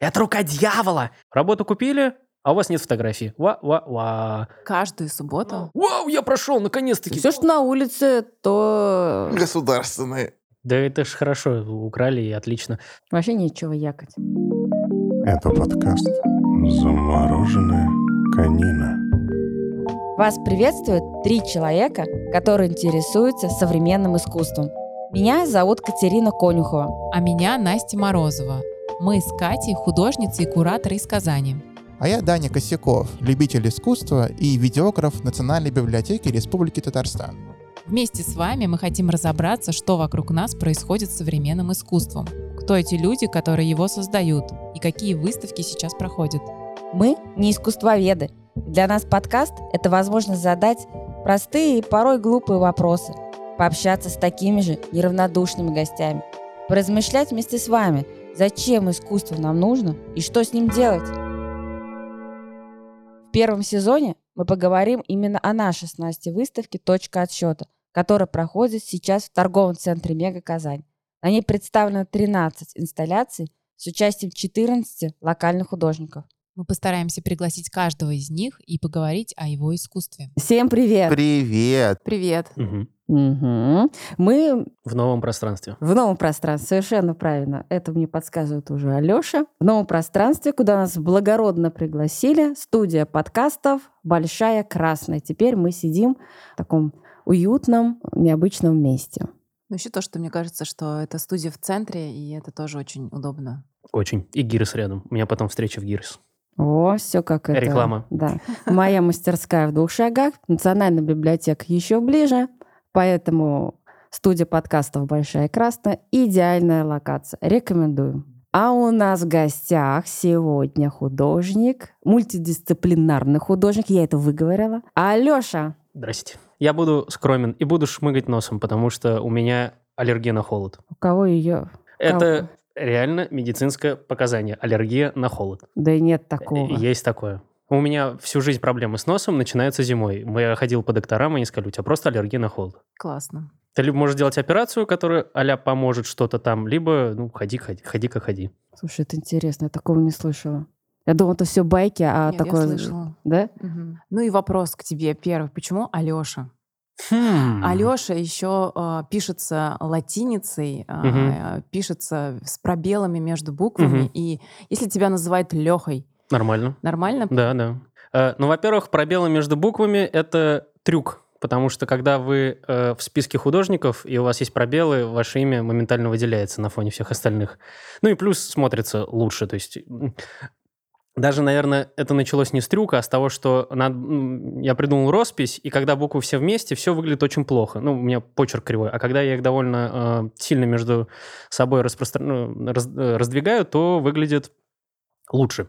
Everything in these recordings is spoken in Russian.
Это рука дьявола! Работу купили, а у вас нет фотографии. Ва-ва-ва. Каждую субботу. Вау, я прошел, наконец-таки. Все, что на улице, то Государственные. Да это ж хорошо, украли и отлично. вообще нечего якать. Это подкаст «Замороженная конина». Вас приветствуют три человека, которые интересуются современным искусством. Меня зовут Катерина Конюхова. А меня Настя Морозова. Мы с Катей художницы и кураторы из Казани. А я Даня Косяков, любитель искусства и видеограф Национальной библиотеки Республики Татарстан. Вместе с вами мы хотим разобраться, что вокруг нас происходит с современным искусством. Кто эти люди, которые его создают, и какие выставки сейчас проходят. Мы не искусствоведы. Для нас подкаст – это возможность задать простые и порой глупые вопросы, пообщаться с такими же неравнодушными гостями, поразмышлять вместе с вами, зачем искусство нам нужно и что с ним делать. В первом сезоне мы поговорим именно о нашей с Настей выставке «Точка отсчета», которая проходит сейчас в торговом центре «Мега Казань». На ней представлено 13 инсталляций с участием 14 локальных художников. Мы постараемся пригласить каждого из них и поговорить о его искусстве. Всем привет! Привет. Привет. Мгм. Мгм. Мы В новом пространстве. в новом пространстве, совершенно правильно. Это мне подсказывает уже Алёша. В новом пространстве, куда нас благородно пригласили, студия подкастов «Большая Красная». Теперь мы сидим в таком уютном, необычном месте. Ну, еще то, что мне кажется, что это студия в центре, и это тоже очень удобно. Очень. И Гирс рядом. У меня потом встреча в Гирс. О, все как это. Реклама. Да. Моя мастерская в двух шагах, национальная библиотека еще ближе, поэтому студия подкастов «Большая Красная» – идеальная локация. Рекомендую. А у нас в гостях сегодня художник, мультидисциплинарный художник, я это выговорила. Алёша, Здрасте. Я буду скромен и буду шмыгать носом, потому что у меня аллергия на холод. у кого ее? Это реально медицинское показание. Аллергия на холод. Да и нет такого. Есть такое. У меня всю жизнь проблемы с носом начинаются зимой. Я ходил по докторам, они сказали, у тебя просто аллергия на холод. Классно. Ты либо можешь делать операцию, которая а поможет что-то там, либо, ну, ходи, ходи, ходи, как ходи. Слушай, это интересно, я такого не слышала. Я думала, это все байки, а Нет, я такое... слышала. Да? Мгм. Ну и вопрос к тебе первый. Почему Алёша? Хм. Алёша еще э, пишется латиницей, э, Мгм. пишется с пробелами между буквами. Мгм. И если тебя называют Лехой, Нормально. нормально? Да, да. Э, Ну, во-первых, пробелы между буквами – это трюк. Потому что когда вы э, в списке художников, и у вас есть пробелы, ваше имя моментально выделяется на фоне всех остальных. Ну и плюс смотрится лучше. То есть даже, наверное, это началось не с трюка, а с того, что над- я придумал роспись, и когда буквы все вместе, все выглядит очень плохо. Ну, у меня почерк кривой. А когда я их довольно э, сильно между собой распростра- ну, раз- э, раздвигаю, то выглядит лучше.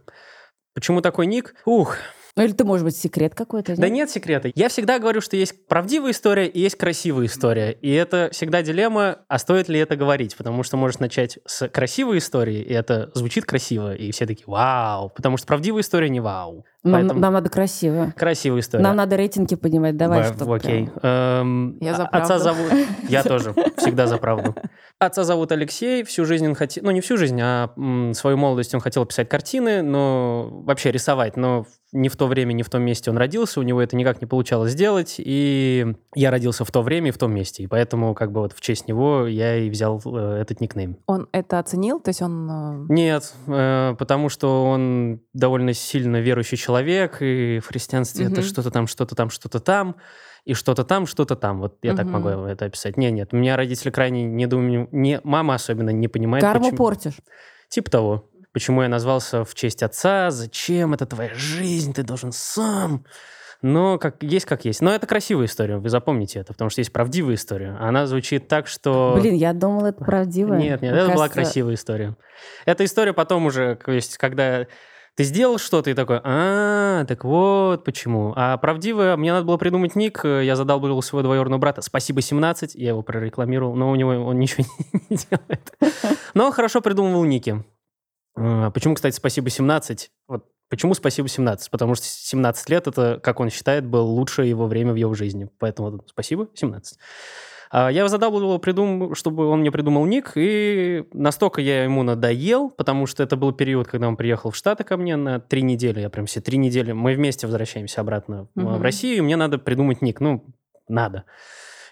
Почему такой ник? Ух, Ну или ты, может быть, секрет какой-то? да нет секрета. Я всегда говорю, что есть правдивая история и есть красивая история. И это всегда дилемма, а стоит ли это говорить? Потому что можешь начать с красивой истории, и это звучит красиво, и все такие «Вау!» Потому что правдивая история не «Вау». Нам, Поэтому нам надо красиво. красивая история. Нам надо рейтинги поднимать. Давай, Б- чтоб Окей. прям. Эм, Я за а- Отца правду. зовут... Я тоже. Всегда за правду. Отца зовут Алексей. Всю жизнь он хотел... Ну, не всю жизнь, а м, свою молодость он хотел писать картины, но вообще рисовать. Но не в то время, не в том месте он родился. У него это никак не получалось сделать. И я родился в то время и в том месте. И поэтому как бы вот в честь него я и взял э, этот никнейм. Он это оценил? То есть он... э, Нет, э, потому что он довольно сильно верующий человек, и в христианстве это Мгм. что-то там, что-то там, что-то там, и что-то там, что-то там. Вот я так Мгм. могу это описать. Нет, нет, у меня родители крайне недоумевают, не, мама особенно не понимает, Карму почему- портишь. Типа того. Почему я назвался в честь отца, зачем, это твоя жизнь, ты должен сам. Но как есть, как есть. Но это красивая история, вы запомните это, потому что есть правдивая история. Она звучит так, что... Блин, я думала, это правдиво. Нет, нет, Мне это была кажется, красивая история. Эта история потом уже, то есть, когда ты сделал что-то и такой, а, так вот почему. А правдивая, мне надо было придумать ник, э, я задал был своего двоюродного брата, спасибо 17, я его прорекламировал, но у него он ничего не делает. Но хорошо придумывал ники. А, Почему, кстати, спасибо 17? Вот почему спасибо 17? Потому что 17 лет это, как он считает, было лучшее его время в его жизни. Поэтому спасибо 17. А я его задалбывал, придум... чтобы он мне придумал ник, и настолько я ему надоел, потому что это был период, когда он приехал в Штаты ко мне на три недели, я прям все три недели, мы вместе возвращаемся обратно в- в. Россию, и мне надо придумать ник, ну, надо.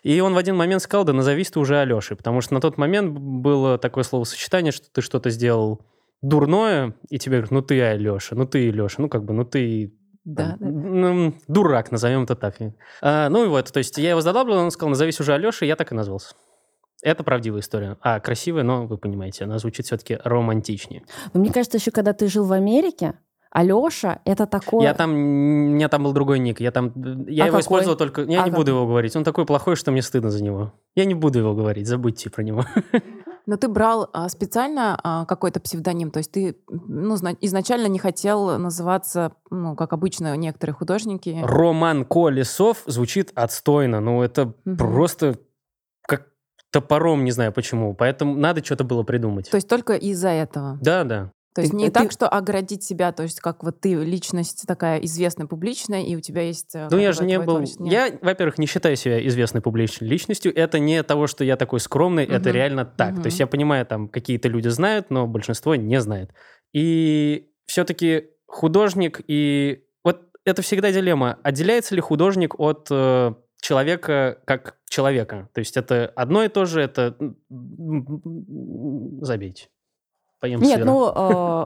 И он в один момент сказал, да назовись ты уже Алешей, потому что на тот момент было такое словосочетание, что ты что-то сделал дурное, и тебе говорят, ну ты Алеша, ну ты Леша, ну как бы, ну ты Да, там, да. ну, дурак, назовем это так. А, ну и вот, то есть я его задабливал, он сказал, назовись уже Алеша, и я так и назвался. Это правдивая история. А, красивая, но вы понимаете, она звучит все-таки романтичнее. Но мне кажется, еще когда ты жил в Америке, Алеша это такое... Я там, у меня там был другой ник, я там, я А его какой? использовал только, я А не как? буду его говорить, он такой плохой, что мне стыдно за него. Я не буду его говорить, забудьте про него. Но ты брал а, специально а, какой-то псевдоним, то есть ты ну, зна- изначально не хотел называться, ну, как обычно некоторые художники. Роман Колесов звучит отстойно, ну это Мгм. просто как топором, не знаю почему, поэтому надо что-то было придумать. То есть только из-за этого. Да, да. То есть Ты- не ты- так, что оградить себя, то есть как вот ты личность такая известная, публичная, и у тебя есть... э, Ну, я же не был... творчество. Я, во-первых, не считаю себя известной публичной личностью. Это не того, что я такой скромный, это Мгм. реально так. Мгм. То есть я понимаю, там какие-то люди знают, но большинство не знает. И все-таки художник и... Вот это всегда дилемма. Отделяется ли художник от э, человека как человека? То есть это одно и то же, это... Забейте. Поем Нет, сыра. ну,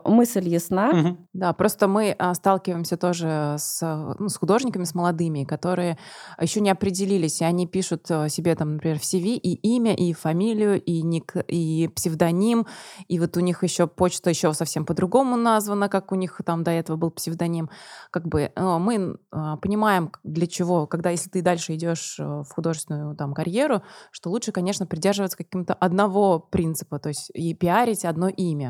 э, мысль ясна. Да, просто мы а, сталкиваемся тоже с, ну, с художниками, с молодыми, которые еще не определились, и они пишут а, себе там, например, в CV и имя, и фамилию, и ник, и псевдоним, и вот у них еще почта еще совсем по-другому названа, как у них там до этого был псевдоним. Как бы мы понимаем, для чего, когда если ты дальше идешь в художественную там карьеру, что лучше, конечно, придерживаться каким-то одного принципа, то есть и пиарить одно имя.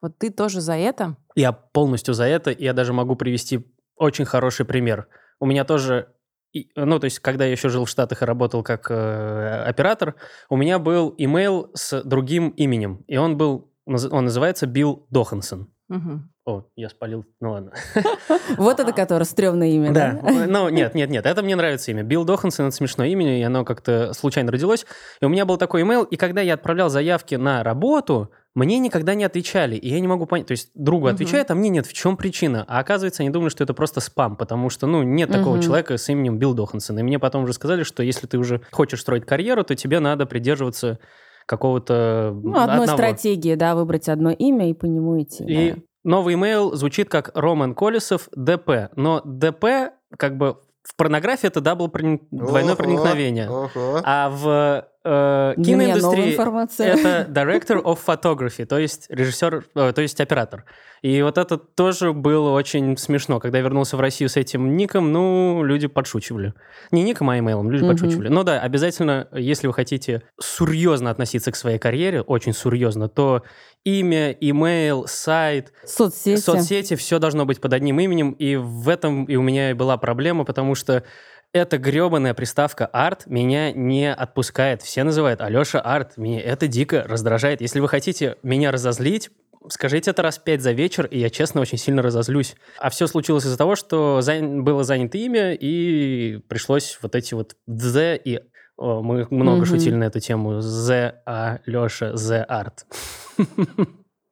Вот ты тоже за это? Я полностью за это. Я даже могу привести очень хороший пример. У меня тоже, и- ну, то есть, когда я еще жил в Штатах и работал как э, оператор, у меня был имейл с другим именем, и он был, он называется Билл Дохансон. Мгм. О, я спалил, ну ладно. Вот это которое стрёмное имя, Да, да? ну нет, нет, нет, это мне нравится имя. Билл Дохансон, это смешное имя, и оно как-то случайно родилось. И у меня был такой имейл, и когда я отправлял заявки на работу, мне никогда не отвечали, и я не могу понять, то есть другу Мгм. отвечают, а мне нет, в чем причина? А оказывается, они думали, что это просто спам, потому что, ну, нет такого Мгм. человека с именем Билл Дохансон. И мне потом уже сказали, что если ты уже хочешь строить карьеру, то тебе надо придерживаться какого-то Ну, одной одного. стратегии, да, выбрать одно имя и по нему идти. И да. новый имейл звучит как Роман Колесов DP. Но DP, как бы в порнографии это double проник- двойное проникновение. ого. А в э, киноиндустрии это director of photography, то есть режиссер, э, то есть оператор. И вот это тоже было очень смешно. Когда я вернулся в Россию с этим ником, ну, люди подшучивали. Не ником, а имейлом, люди Мгм. подшучивали. Но да, обязательно, если вы хотите серьезно относиться к своей карьере, очень серьезно, то имя, имейл, сайт, Соцсети. соцсети, все должно быть под одним именем, и в этом и у меня и была проблема, потому что эта гребаная приставка арт меня не отпускает. Все называют Алеша арт. Меня это дико раздражает. Если вы хотите меня разозлить, скажите это раз пять за вечер, и я, честно, очень сильно разозлюсь. А все случилось из-за того, что зан- было занято имя, и пришлось вот эти вот «the» и о, мы много Мгм. шутили на эту тему. «The Алеша, the art».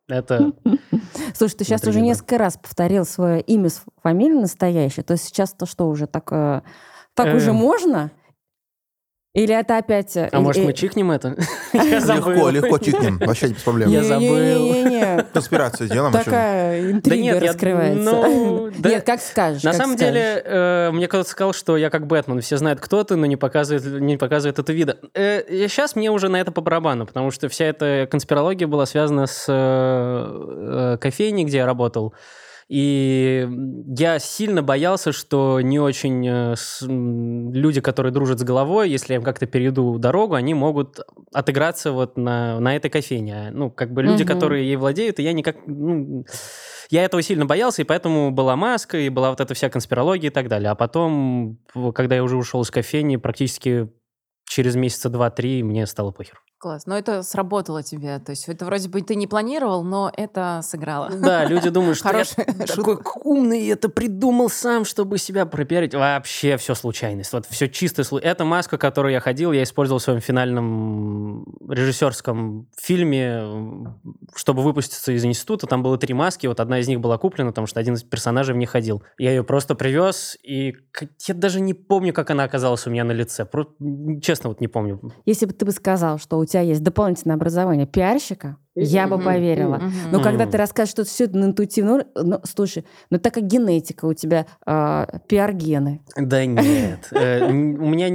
Это Слушай, ты сейчас уже несколько раз повторил свое имя с фамилией настоящее. То есть сейчас-то что уже так, э, так уже можно? Или это опять... э, А может, э, мы чихнем это? Легко, легко чикнем. Вообще без проблем. Я забыл. Не-не-не-не. Конспирацию сделаем. еще. Такая интрига нет, раскрывается. ну. Нет, как скажешь. На самом деле, э, мне кто-то сказал, что я как Бэтмен, все знают, кто ты, но не показывает, не показывает это вида. сейчас мне уже на это по барабану, потому что вся эта конспирология была связана с кофейней, где я работал. И я сильно боялся, что не очень э, люди, которые дружат с головой, если я им как-то перейду дорогу, они могут отыграться вот на, на этой кофейне. Ну, как бы люди, Мгм. которые ей владеют, и я никак... ну, я этого сильно боялся, и поэтому была маска, и была вот эта вся конспирология и так далее. А потом, когда я уже ушел из кофейни, практически через месяца два-три мне стало похер. Класс. Но это сработало тебе. То есть это вроде бы ты не планировал, но это сыграло. Да, люди думают, что я такой умный, это придумал сам, чтобы себя пропиарить. Вообще все случайность. Вот все чисто. Это маска, которую я ходил, я использовал в своем финальном режиссерском фильме, чтобы выпуститься из института. Там было три маски, вот одна из них была куплена, потому что один из персонажей в ней ходил. Я ее просто привез, и я даже не помню, как она оказалась у меня на лице. Про- Честно, вот не помню. Если бы ты бы сказал, что у тебя есть дополнительное образование пиарщика, я бы поверила. Мгм. Но когда ты расскажешь, что все это на интуитивном уровне, ну, слушай, ну так как генетика у тебя, а, пиар-гены. Да нет. Э, У меня...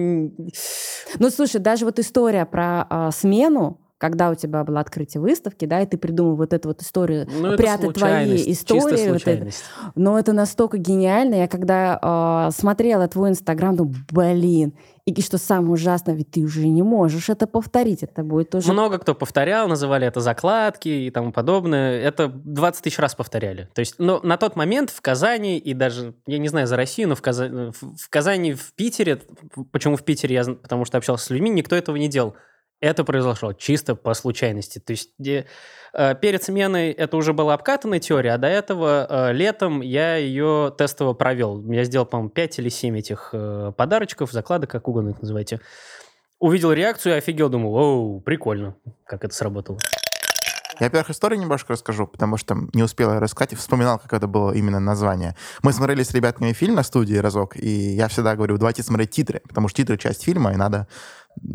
Ну, слушай, даже вот история про а, смену, когда у тебя было открытие выставки, да, и ты придумал вот эту вот историю, Ну, прятать твои истории. вот это. Но это настолько гениально. Я когда а, смотрела твой инстаграм, думаю, блин. И что самое ужасное, ведь ты уже не можешь это повторить. Это будет тоже... Много кто повторял, называли это закладки и тому подобное. Это 20 тысяч раз повторяли. То есть, но на тот момент в Казани и даже, я не знаю за Россию, но в, Каза- в- Казани, в Питере, почему в Питере, я, потому что общался с людьми, никто этого не делал. Это произошло чисто по случайности. То есть где, э, перед сменой это уже была обкатанная теория, а до этого э, летом я ее тестово провел. Я сделал, по-моему, 5 или 7 этих э, подарочков, закладок, как угодно их называйте. Увидел реакцию и офигел, думал, оу, прикольно, как это сработало. Я, во-первых, историю немножко расскажу, потому что не успел рассказать и вспоминал, как это было именно название. Мы смотрели с ребятами фильм на студии разок, и я всегда говорю, давайте смотреть титры, потому что титры — часть фильма, и надо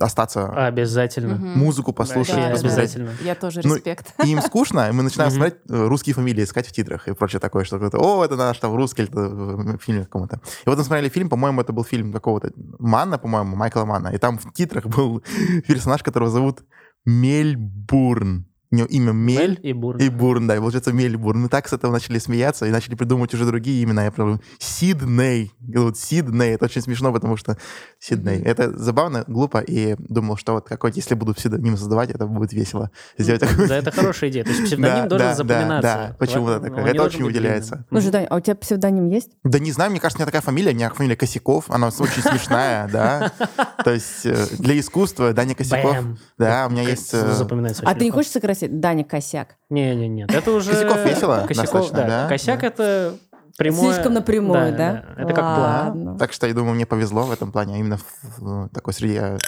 остаться, Обязательно. Музыку послушать, Да, обязательно. Я тоже Ну, респект. И им скучно, и мы начинаем смотреть э, русские фамилии, искать в титрах и прочее такое, что это, о, это наш там русский, или это в фильме каком-то. И вот мы смотрели фильм, по-моему, это был фильм какого-то Манна, по-моему, Майкла Манна, и там в титрах был персонаж, которого зовут Мельбурн. У него имя Мель, Мель и Бурн. и Бурн, да, и получается Мельбурн. Мы так с этого начали смеяться и начали придумывать уже другие имена. Я прям Сидней. Вот Сидней. Это очень смешно, потому что Сидней. Это забавно, глупо, и думал, что вот какой если буду псевдоним создавать, это будет весело. Сделать такой... Да, это хорошая идея. То есть псевдоним Да, должен да, запоминаться. Да, да. Почему-то такое. не Это очень выделяется. Слушай, Дань, а у тебя псевдоним есть? Да не знаю, мне кажется, у меня такая фамилия, у меня фамилия Косяков, она очень смешная, да. То есть э, для искусства Даня Косяков. Да, у меня есть... э, А ты не хочешь сократить Даня Косяк? Не, не, нет. Это уже... Косяков весело Косяков, достаточно, да. да, Косяк да. это прямое... Слишком напрямую, да? Это как план. Ладно. Так что я думаю, мне повезло в этом плане, а именно в такой среде.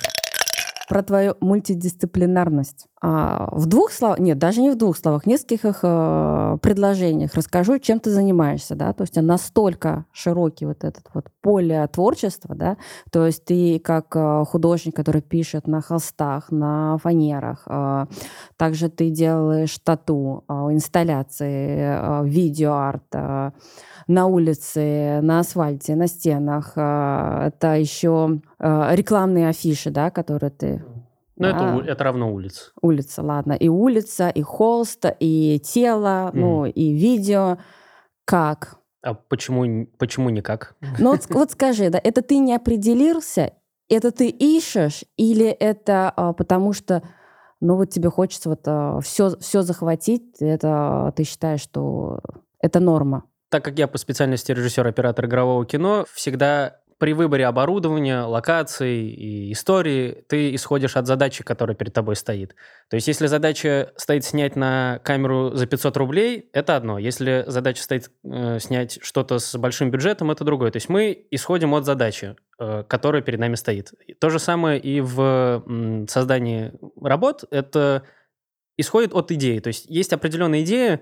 Про твою мультидисциплинарность. А, в двух словах, нет, даже не в двух словах, в нескольких э, предложениях расскажу, чем ты занимаешься, да, то есть настолько широкий вот этот вот поле творчества, да, то есть ты как э, художник, который пишет на холстах, на фанерах, э, также ты делаешь тату, инсталляции, видеоарт, на улице, на асфальте, на стенах. Это еще рекламные афиши, да, которые ты Ну, это, Да. у- это равно улица. улица, ладно, и улица, и холст, и тело, ну, и видео. Как? А почему, почему никак? Ну вот, вот скажи, да, это ты не определился, это ты ищешь, или это а, потому что, ну вот тебе хочется вот все, все захватить, это ты считаешь, что это норма? Так как я по специальности режиссер-оператор игрового кино, всегда при выборе оборудования, локаций и истории ты исходишь от задачи, которая перед тобой стоит. То есть, если задача стоит снять на камеру за 500 рублей, это одно. Если задача стоит э, снять что-то с большим бюджетом, это другое. То есть, мы исходим от задачи, э, которая перед нами стоит. То же самое и в м, создании работ. Это исходит от идеи. То есть, есть определенная идея,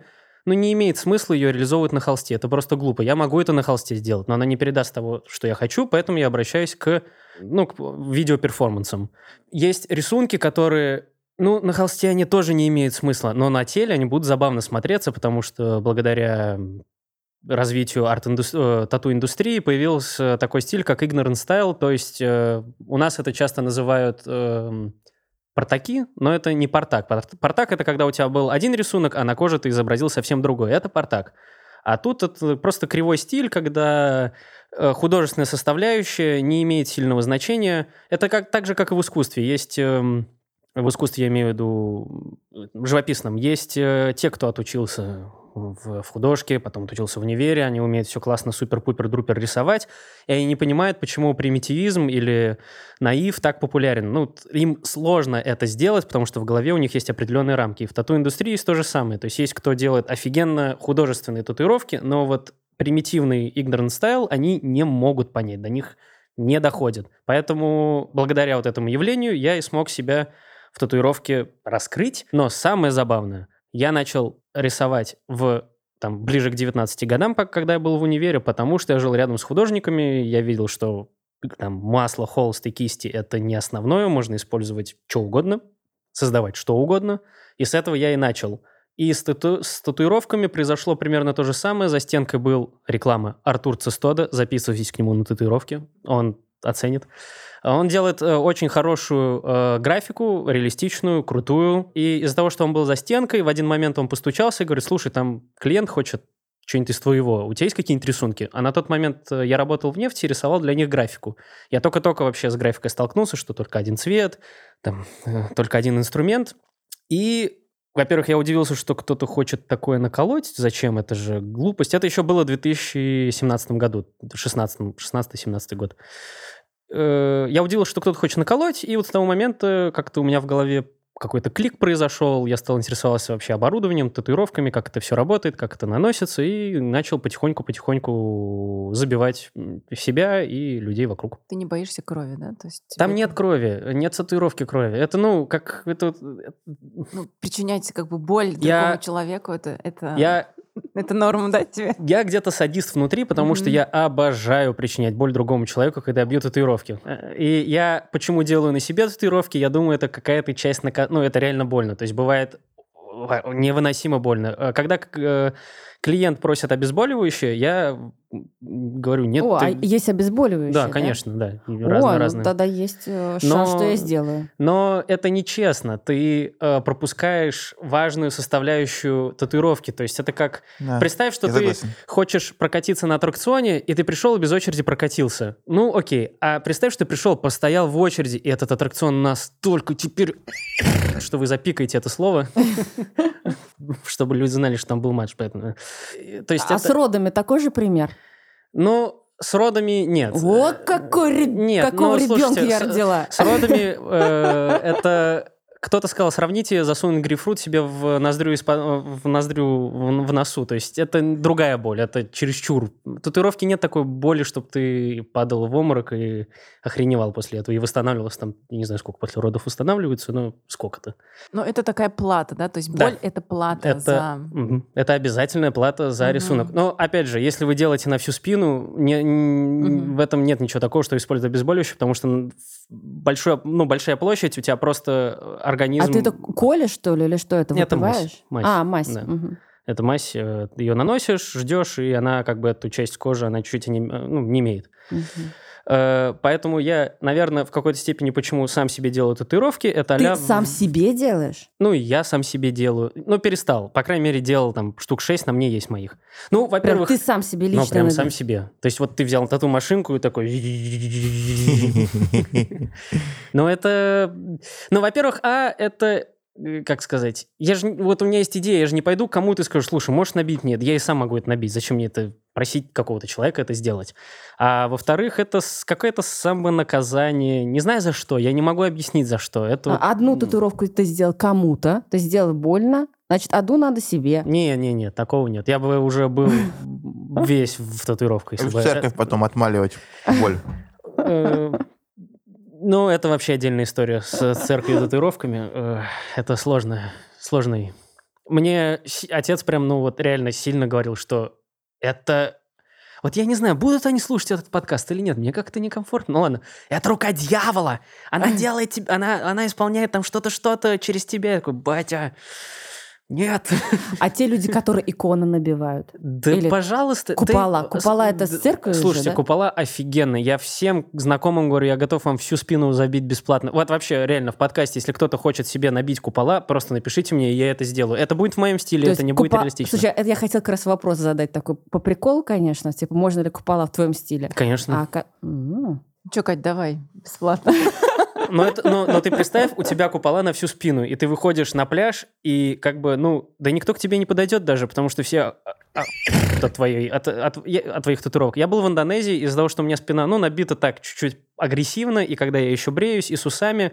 но не имеет смысла ее реализовывать на холсте. Это просто глупо. Я могу это на холсте сделать, но она не передаст того, что я хочу, поэтому я обращаюсь к, ну, к видеоперформансам. Есть рисунки, которые ну, на холсте они тоже не имеют смысла, но на теле они будут забавно смотреться, потому что благодаря развитию арт тату-индустрии появился такой стиль, как ignorant style, то есть э, у нас это часто называют э, портаки, но это не портак. Пор- Портак — это когда у тебя был один рисунок, а на коже ты изобразил совсем другой. Это портак. А тут это просто кривой стиль, когда э, художественная составляющая не имеет сильного значения. Это как, так же, как и в искусстве. Есть... эм, в искусстве, я имею в виду, живописном, есть э, те, кто отучился в, в художке, потом отучился в универе, они умеют все классно, супер-пупер-друпер рисовать, и они не понимают, почему примитивизм или наив так популярен. Ну, им сложно это сделать, потому что в голове у них есть определенные рамки. И в тату-индустрии есть то же самое. То есть есть кто делает офигенно художественные татуировки, но вот примитивный ignorant style они не могут понять, до них не доходит. Поэтому благодаря вот этому явлению я и смог себя в татуировке раскрыть. Но самое забавное, я начал рисовать в там, ближе к 19 годам, когда я был в универе, потому что я жил рядом с художниками, я видел, что там масло, холст и кисти — это не основное, можно использовать что угодно, создавать что угодно. И с этого я и начал. И с, тату- с татуировками произошло примерно то же самое. За стенкой был реклама Артур Цестода. Записывайтесь к нему на татуировки. Он оценит. Он делает э, очень хорошую э, графику, реалистичную, крутую. И из-за того, что он был за стенкой, в один момент он постучался и говорит, слушай, там клиент хочет что-нибудь из твоего. У тебя есть какие-нибудь рисунки? А на тот момент э, я работал в нефти и рисовал для них графику. Я только-только вообще с графикой столкнулся, что только один цвет, там, э, только один инструмент. И, во-первых, я удивился, что кто-то хочет такое наколоть. Зачем? Это же глупость. Это еще было в 2017 году, 16-17 год. Э, Я удивился, что кто-то хочет наколоть, и вот с того момента как-то у меня в голове какой-то клик произошел, я стал интересоваться вообще оборудованием, татуировками, как это все работает, как это наносится, и начал потихоньку-потихоньку забивать себя и людей вокруг. Ты не боишься крови, да? То есть Там нет крови, нет татуировки крови. Это, ну, как... Это, ну, причинять как бы боль Я- другому человеку, это, это, я это норма, да, тебе? Я где-то садист внутри, потому что я обожаю причинять боль другому человеку, когда я бью татуировки. Э, И я почему делаю на себе татуировки, я думаю, это какая-то часть, нака- ну, это реально больно. То есть бывает невыносимо больно. Э, Когда э, клиент просит обезболивающее, я говорю, нет, О, ты- а есть обезболивающие, Да, конечно, да. О, Разные, ну разные. тогда есть э, Но- шанс, что я сделаю. Но это нечестно. Ты э, пропускаешь важную составляющую татуировки. То есть это как... Да, Представь, что ты согласен. хочешь прокатиться на аттракционе, и ты пришел и без очереди прокатился. Ну, окей. А представь, что ты пришел, постоял в очереди, и этот аттракцион настолько теперь... Что вы запикаете это слово, чтобы люди знали, что там был матч. Поэтому... Э, То есть А это... с родами такой же пример? Ну, с родами нет. Вот какой ре- Нет, какого ну, ребенка слушайте, я с- родила. С родами э, это... Кто-то сказал, сравните засунуть грейпфрут себе в ноздрю, в ноздрю в носу. То есть это другая боль, это чересчур. Татуировки нет такой боли, чтобы ты падал в обморок и охреневал после этого. И восстанавливался там, не знаю, сколько после родов восстанавливаются, но сколько-то. Но это такая плата, да? То есть Да. боль — это плата Это, за... это обязательная плата за Мгм. рисунок. Но, опять же, если вы делаете на всю спину, не- Мгм. в этом нет ничего такого, что использовать обезболивающее, потому что большое, ну, большая площадь, у тебя просто организм... А ты это колешь, что ли, или что это, Нет, это мазь, выпиваешь? мазь. А, мазь. Да. мгм. Эта мазь, э, ее наносишь, ждешь, и она как бы эту часть кожи, она чуть-чуть не, ну, не имеет. Мгм. Э, Поэтому я, наверное, в какой-то степени почему сам себе делаю татуировки, это Ты а-ля сам себе делаешь? Ну, я сам себе делаю. Ну, перестал. По крайней мере, делал там штук 6, на мне есть моих. Ну, во-первых... ты сам себе Ну, лично прям сам набил? себе. То есть вот ты взял тату-машинку и такой... Ну, это... Ну, во-первых, а, это... э, Как сказать? Я же... Вот у меня есть идея, я же не пойду к кому-то и скажу, слушай, можешь набить? Нет, я и сам могу это набить. Зачем мне это просить какого-то человека это сделать? А во-вторых, это какое-то самонаказание. Не знаю за что, я не могу объяснить за что. Это вот- А Одну татуировку ты сделал кому-то, ты сделал больно, значит, одну надо себе. Не-не-не, такого нет. Я бы уже был весь в татуировках. В церковь потом отмаливать боль. Ну, это вообще отдельная история с церковью и татуировками. Это сложно, сложный. Мне отец прям, ну вот реально сильно говорил, что это... Вот я не знаю, будут они слушать этот подкаст или нет, мне как-то некомфортно. Ну ладно, это рука дьявола. Она делает тебе, она, она исполняет там что-то, что-то через тебя. Я такой, батя, нет. А те люди, которые иконы набивают. Да, Или пожалуйста. ты- купола. Купола это с же, Слушайте, да? купола офигенные. Я всем знакомым говорю, я готов вам всю спину забить бесплатно. Вот вообще, реально, в подкасте, если кто-то хочет себе набить купола, просто напишите мне, и я это сделаю. Это будет в моем стиле, То это не будет купо- реалистично. Слушай, это я хотела как раз вопрос задать такой по приколу, конечно, типа, можно ли купола в твоем стиле? Конечно. А. Че, Кать, давай, бесплатно. Но, это, но, но ты представь, у тебя купола на всю спину, и ты выходишь на пляж, и как бы, ну, да никто к тебе не подойдет даже, потому что все а, от, твоей, от, от, от твоих татуировок. Я был в Индонезии из-за того, что у меня спина, ну, набита так чуть-чуть агрессивно, и когда я еще бреюсь, и с усами,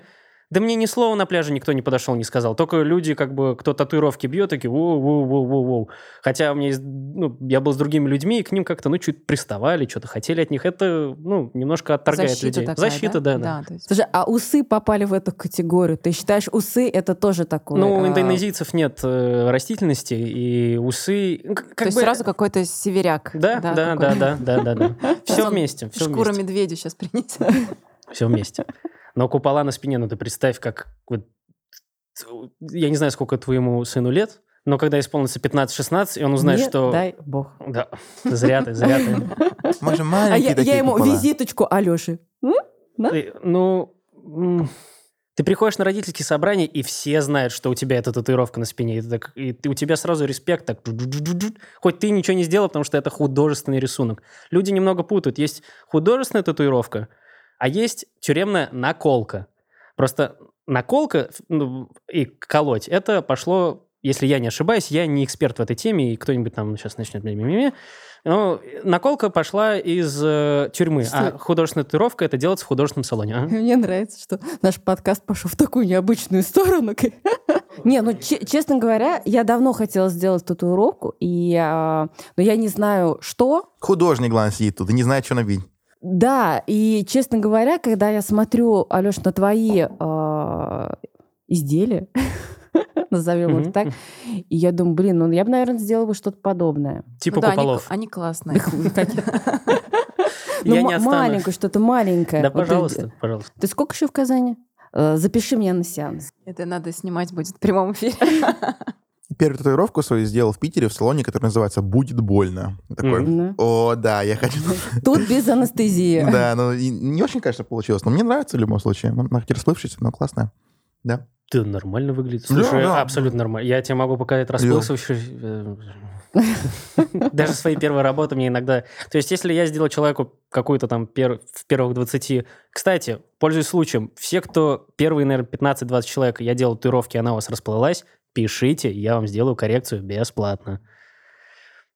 да мне ни слова на пляже никто не подошел, не сказал. Только люди, как бы, кто татуировки бьет, такие воу-воу-воу-воу-воу. Хотя у меня есть, ну, я был с другими людьми, и к ним как-то, ну, чуть приставали, что-то хотели от них. Это, ну, немножко отторгает Защита людей. такая, Защита, да, да. то есть- Слушай, а усы попали в эту категорию? Ты считаешь, усы это тоже такое? Ну, у а, индонезийцев нет э, растительности, и усы... ну, Как То есть бы- сразу какой-то северяк. Да, да, да, да, да, да, да. Все вместе, Шкура медведя сейчас принесет. Все вместе. Но купола на спине, ну ты представь, как... вот, я не знаю, сколько твоему сыну лет, но когда исполнится 15-16, и он узнает, не что... дай бог. Да, зря ты, зря ты. Мы же А маленькие я, такие я ему купола. визиточку Алёши. Да? Ты, Ну, ты приходишь на родительские собрания, и все знают, что у тебя эта татуировка на спине. И, ты так- и ты- у тебя сразу респект. Так, хоть ты ничего не сделал, потому что это художественный рисунок. Люди немного путают. Есть художественная татуировка, а есть тюремная наколка. Просто наколка ну, и колоть, это пошло, если я не ошибаюсь, я не эксперт в этой теме, и кто-нибудь там сейчас начнет ми-ми-ми. Но наколка пошла из э, тюрьмы, а Что? художественная татуировка это делается в художественном салоне. а? Мне нравится, что наш подкаст пошел в такую необычную сторону. Не, ну, че- честно говоря, я давно хотела сделать татуировку, и, а, но я не знаю, что. Художник, главное, сидит тут и не знает, что набить. Да, и, честно говоря, когда я смотрю, Алеш, на твои а, изделия, назовем их так, и я думаю, блин, ну я бы, наверное, сделала бы что-то подобное. Типа Ну да, они, куполов. они классные. Ну, Я не останусь. маленькое, что-то маленькое. Да, Вот ты- пожалуйста, пожалуйста. Ты сколько еще в Казани? Э, Запиши меня на сеанс. Это надо снимать будет в прямом эфире. Первую татуировку свою сделал в Питере в салоне, который называется «Будет больно». Я Такой, Мгм. о, да, я хочу... Тут без анестезии. Да, ну не очень, конечно, получилось, но мне нравится в любом случае. Ну, Она хоть расплывшаяся, но классная. Да. Ты нормально выглядишь. Да, Слушай, да. абсолютно нормально. Я тебе могу показать расплывшийся... э, Даже свои первые работы мне иногда... То есть, если я сделал человеку какую-то там пер- в первых 20... Кстати, пользуясь случаем, все, кто первые, наверное, 15-20 человек, я делал татуировки, она у вас расплылась, пишите, я вам сделаю коррекцию бесплатно.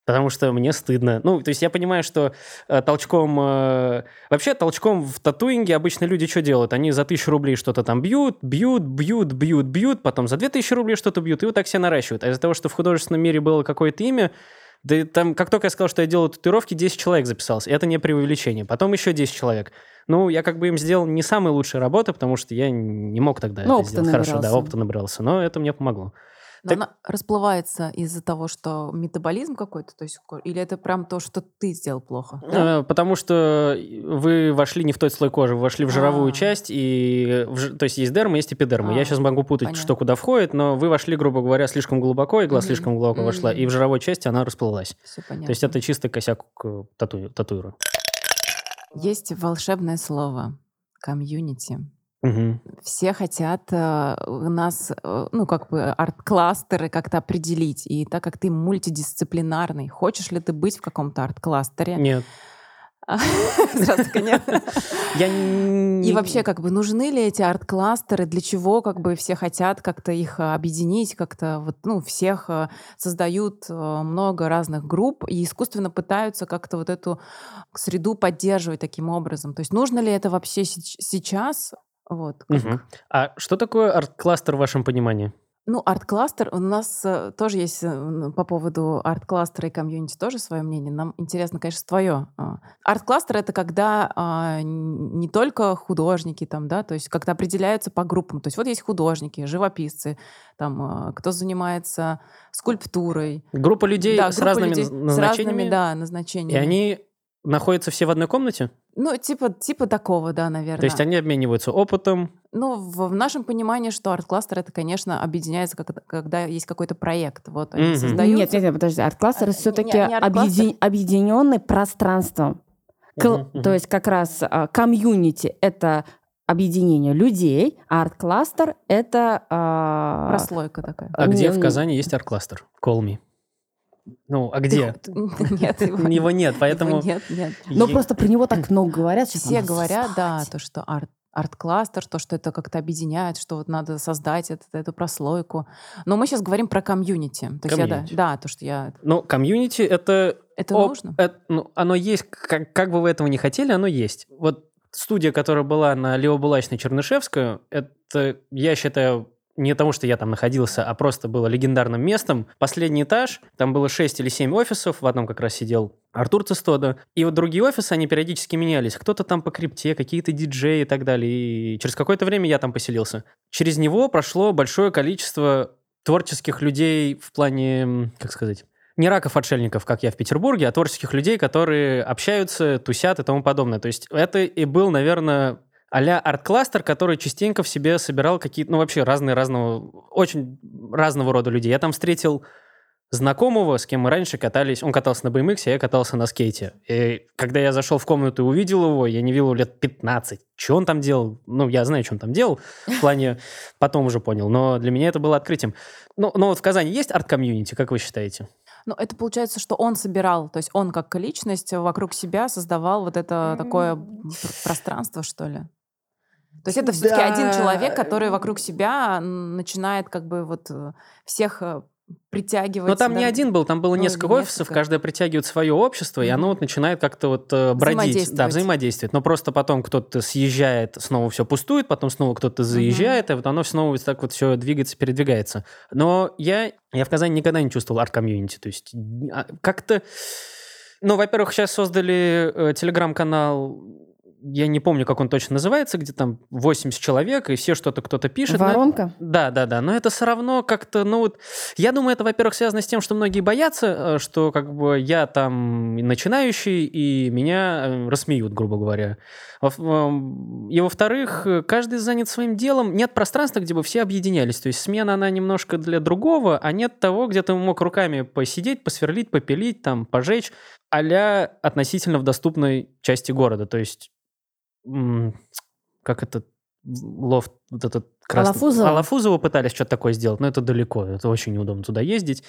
Потому что мне стыдно. Ну, то есть я понимаю, что э, толчком... э, вообще толчком в татуинге обычно люди что делают? Они за тысячу рублей что-то там бьют, бьют, бьют, бьют, бьют, потом за две тысячи рублей что-то бьют, и вот так все наращивают. А из-за того, что в художественном мире было какое-то имя, да там, как только я сказал, что я делаю татуировки, 10 человек записалось. Это не преувеличение. Потом еще 10 человек. Ну, я как бы им сделал не самые лучшие работы, потому что я не мог тогда Ну, это сделать хорошо. Да, опыта набрался. Но это мне помогло. Но Так- она расплывается из-за того, что метаболизм какой-то, то есть или это прям то, что ты сделал плохо? Э, Потому что вы вошли не в тот слой кожи, вы вошли в жировую А. часть, и в то есть есть дерма, есть эпидерма. Я А, сейчас могу путать, понятно. что куда входит, но вы вошли, грубо говоря, слишком глубоко, игла Мгм. слишком глубоко вошла, и в жировой части она расплылась. Все понятно. То есть это чистый косяк тату- татуира. Есть волшебное слово комьюнити. Мгм. Все хотят э, нас, э, ну, как бы арт-кластеры как-то определить. И так как ты мультидисциплинарный, хочешь ли ты быть в каком-то арт-кластере? Нет. Я. И вообще, как бы, нужны ли эти арт-кластеры? Для чего, как бы, все хотят как-то их э, объединить, как-то, вот, ну, всех э, создают э, много разных групп и искусственно пытаются как-то вот эту среду поддерживать таким образом. То есть нужно ли это вообще сейчас? Вот. как- Мгм. А что такое арт-кластер в вашем понимании? Ну, арт-кластер, у нас э, тоже есть э, по поводу арт-кластера и комьюнити тоже свое мнение. Нам интересно, конечно, твое. Арт-кластер — это когда а, н- не только художники там, да, то есть когда определяются по группам. То есть вот есть художники, живописцы, там, а, кто занимается скульптурой. Группа людей Да, с группа разными людей наз- с назначениями, разными, да, и назначениями. они находятся все в одной комнате? Ну, типа, типа такого, да, наверное. То есть они обмениваются опытом, Ну, в, в нашем понимании, что арт-кластер это, конечно, объединяется, как- когда есть какой-то проект. Вот они Мгм. создают. Нет, нет, нет, подожди. Арт-кластер А, все-таки не- не арт-кластер. объединенный пространством. Кл- Мгм, мгм. То есть как раз а, комьюнити — это объединение людей, а арт-кластер — это... а, Прослойка такая. А где не- в Казани есть арт-кластер? Call me. Ну, а где? Нет, его Его нет, его поэтому... нет, нет. Но Е- просто про него так много говорят. сейчас Все говорят, да, то, что арт арт-кластер, то, что это как-то объединяет, что вот надо создать это, эту прослойку. Но мы сейчас говорим про комьюнити. То есть я, да, Комьюнити. да, то, что я... Ну, комьюнити — это... Это оп- нужно? это- ну, оно есть, как, как бы вы этого не хотели, оно есть. Вот студия, которая была на Левобулачной Чернышевскую, это, я считаю, не потому, что я там находился, а просто было легендарным местом. Последний этаж, там было 6 или 7 офисов, в одном как раз сидел Артур Цестода. И вот другие офисы, они периодически менялись. Кто-то там по крипте, какие-то диджеи и так далее. И через какое-то время я там поселился. Через него прошло большое количество творческих людей в плане, как сказать, не раков-отшельников, как я в Петербурге, а творческих людей, которые общаются, тусят и тому подобное. То есть это и был, наверное, а-ля арт-кластер, который частенько в себе собирал какие-то, ну, вообще разные, разного, очень разного рода людей. Я там встретил знакомого, с кем мы раньше катались. Он катался на BMX, а я катался на скейте. И когда я зашел в комнату и увидел его, я не видел его лет 15. Что он там делал? Ну, я знаю, что он там делал. В плане, потом уже понял. Но для меня это было открытием. Ну, но вот в Казани есть арт-комьюнити, как вы считаете? Ну, это получается, что он собирал, то есть он как личность вокруг себя создавал вот это такое пр- пространство, что ли? То есть это все-таки один Да. человек, который вокруг себя начинает как бы вот э, всех э, притягивать. Но там да, не один был, там было Ну, несколько офисов, несколько. каждое притягивает свое общество, и оно вот начинает как-то вот э, бродить. Да, Взаимодействовать. Но просто потом кто-то съезжает, снова все пустует, потом снова кто-то заезжает, и вот оно снова вот так вот все двигается, передвигается. Но я, я в Казани никогда не чувствовал арт-комьюнити. То есть а, как-то... Ну, во-первых, сейчас создали э, телеграм-канал, я не помню, как он точно называется, где там 80 человек, и все что-то кто-то пишет. но Воронка. да, да, да. Но это все равно как-то, ну вот, я думаю, это, во-первых, связано с тем, что многие боятся, э, что как бы я там начинающий, и меня э, рассмеют, грубо говоря. Во- эм, И во-вторых, э, каждый занят своим делом. Нет пространства, где бы все объединялись. То есть смена, она немножко для другого, а нет того, где ты мог руками посидеть, посверлить, попилить, там, пожечь, а относительно в доступной части города. То есть, как это, лофт, вот этот красный... Алафузово? Алафузово пытались что-то такое сделать, но это далеко, это очень неудобно туда ездить.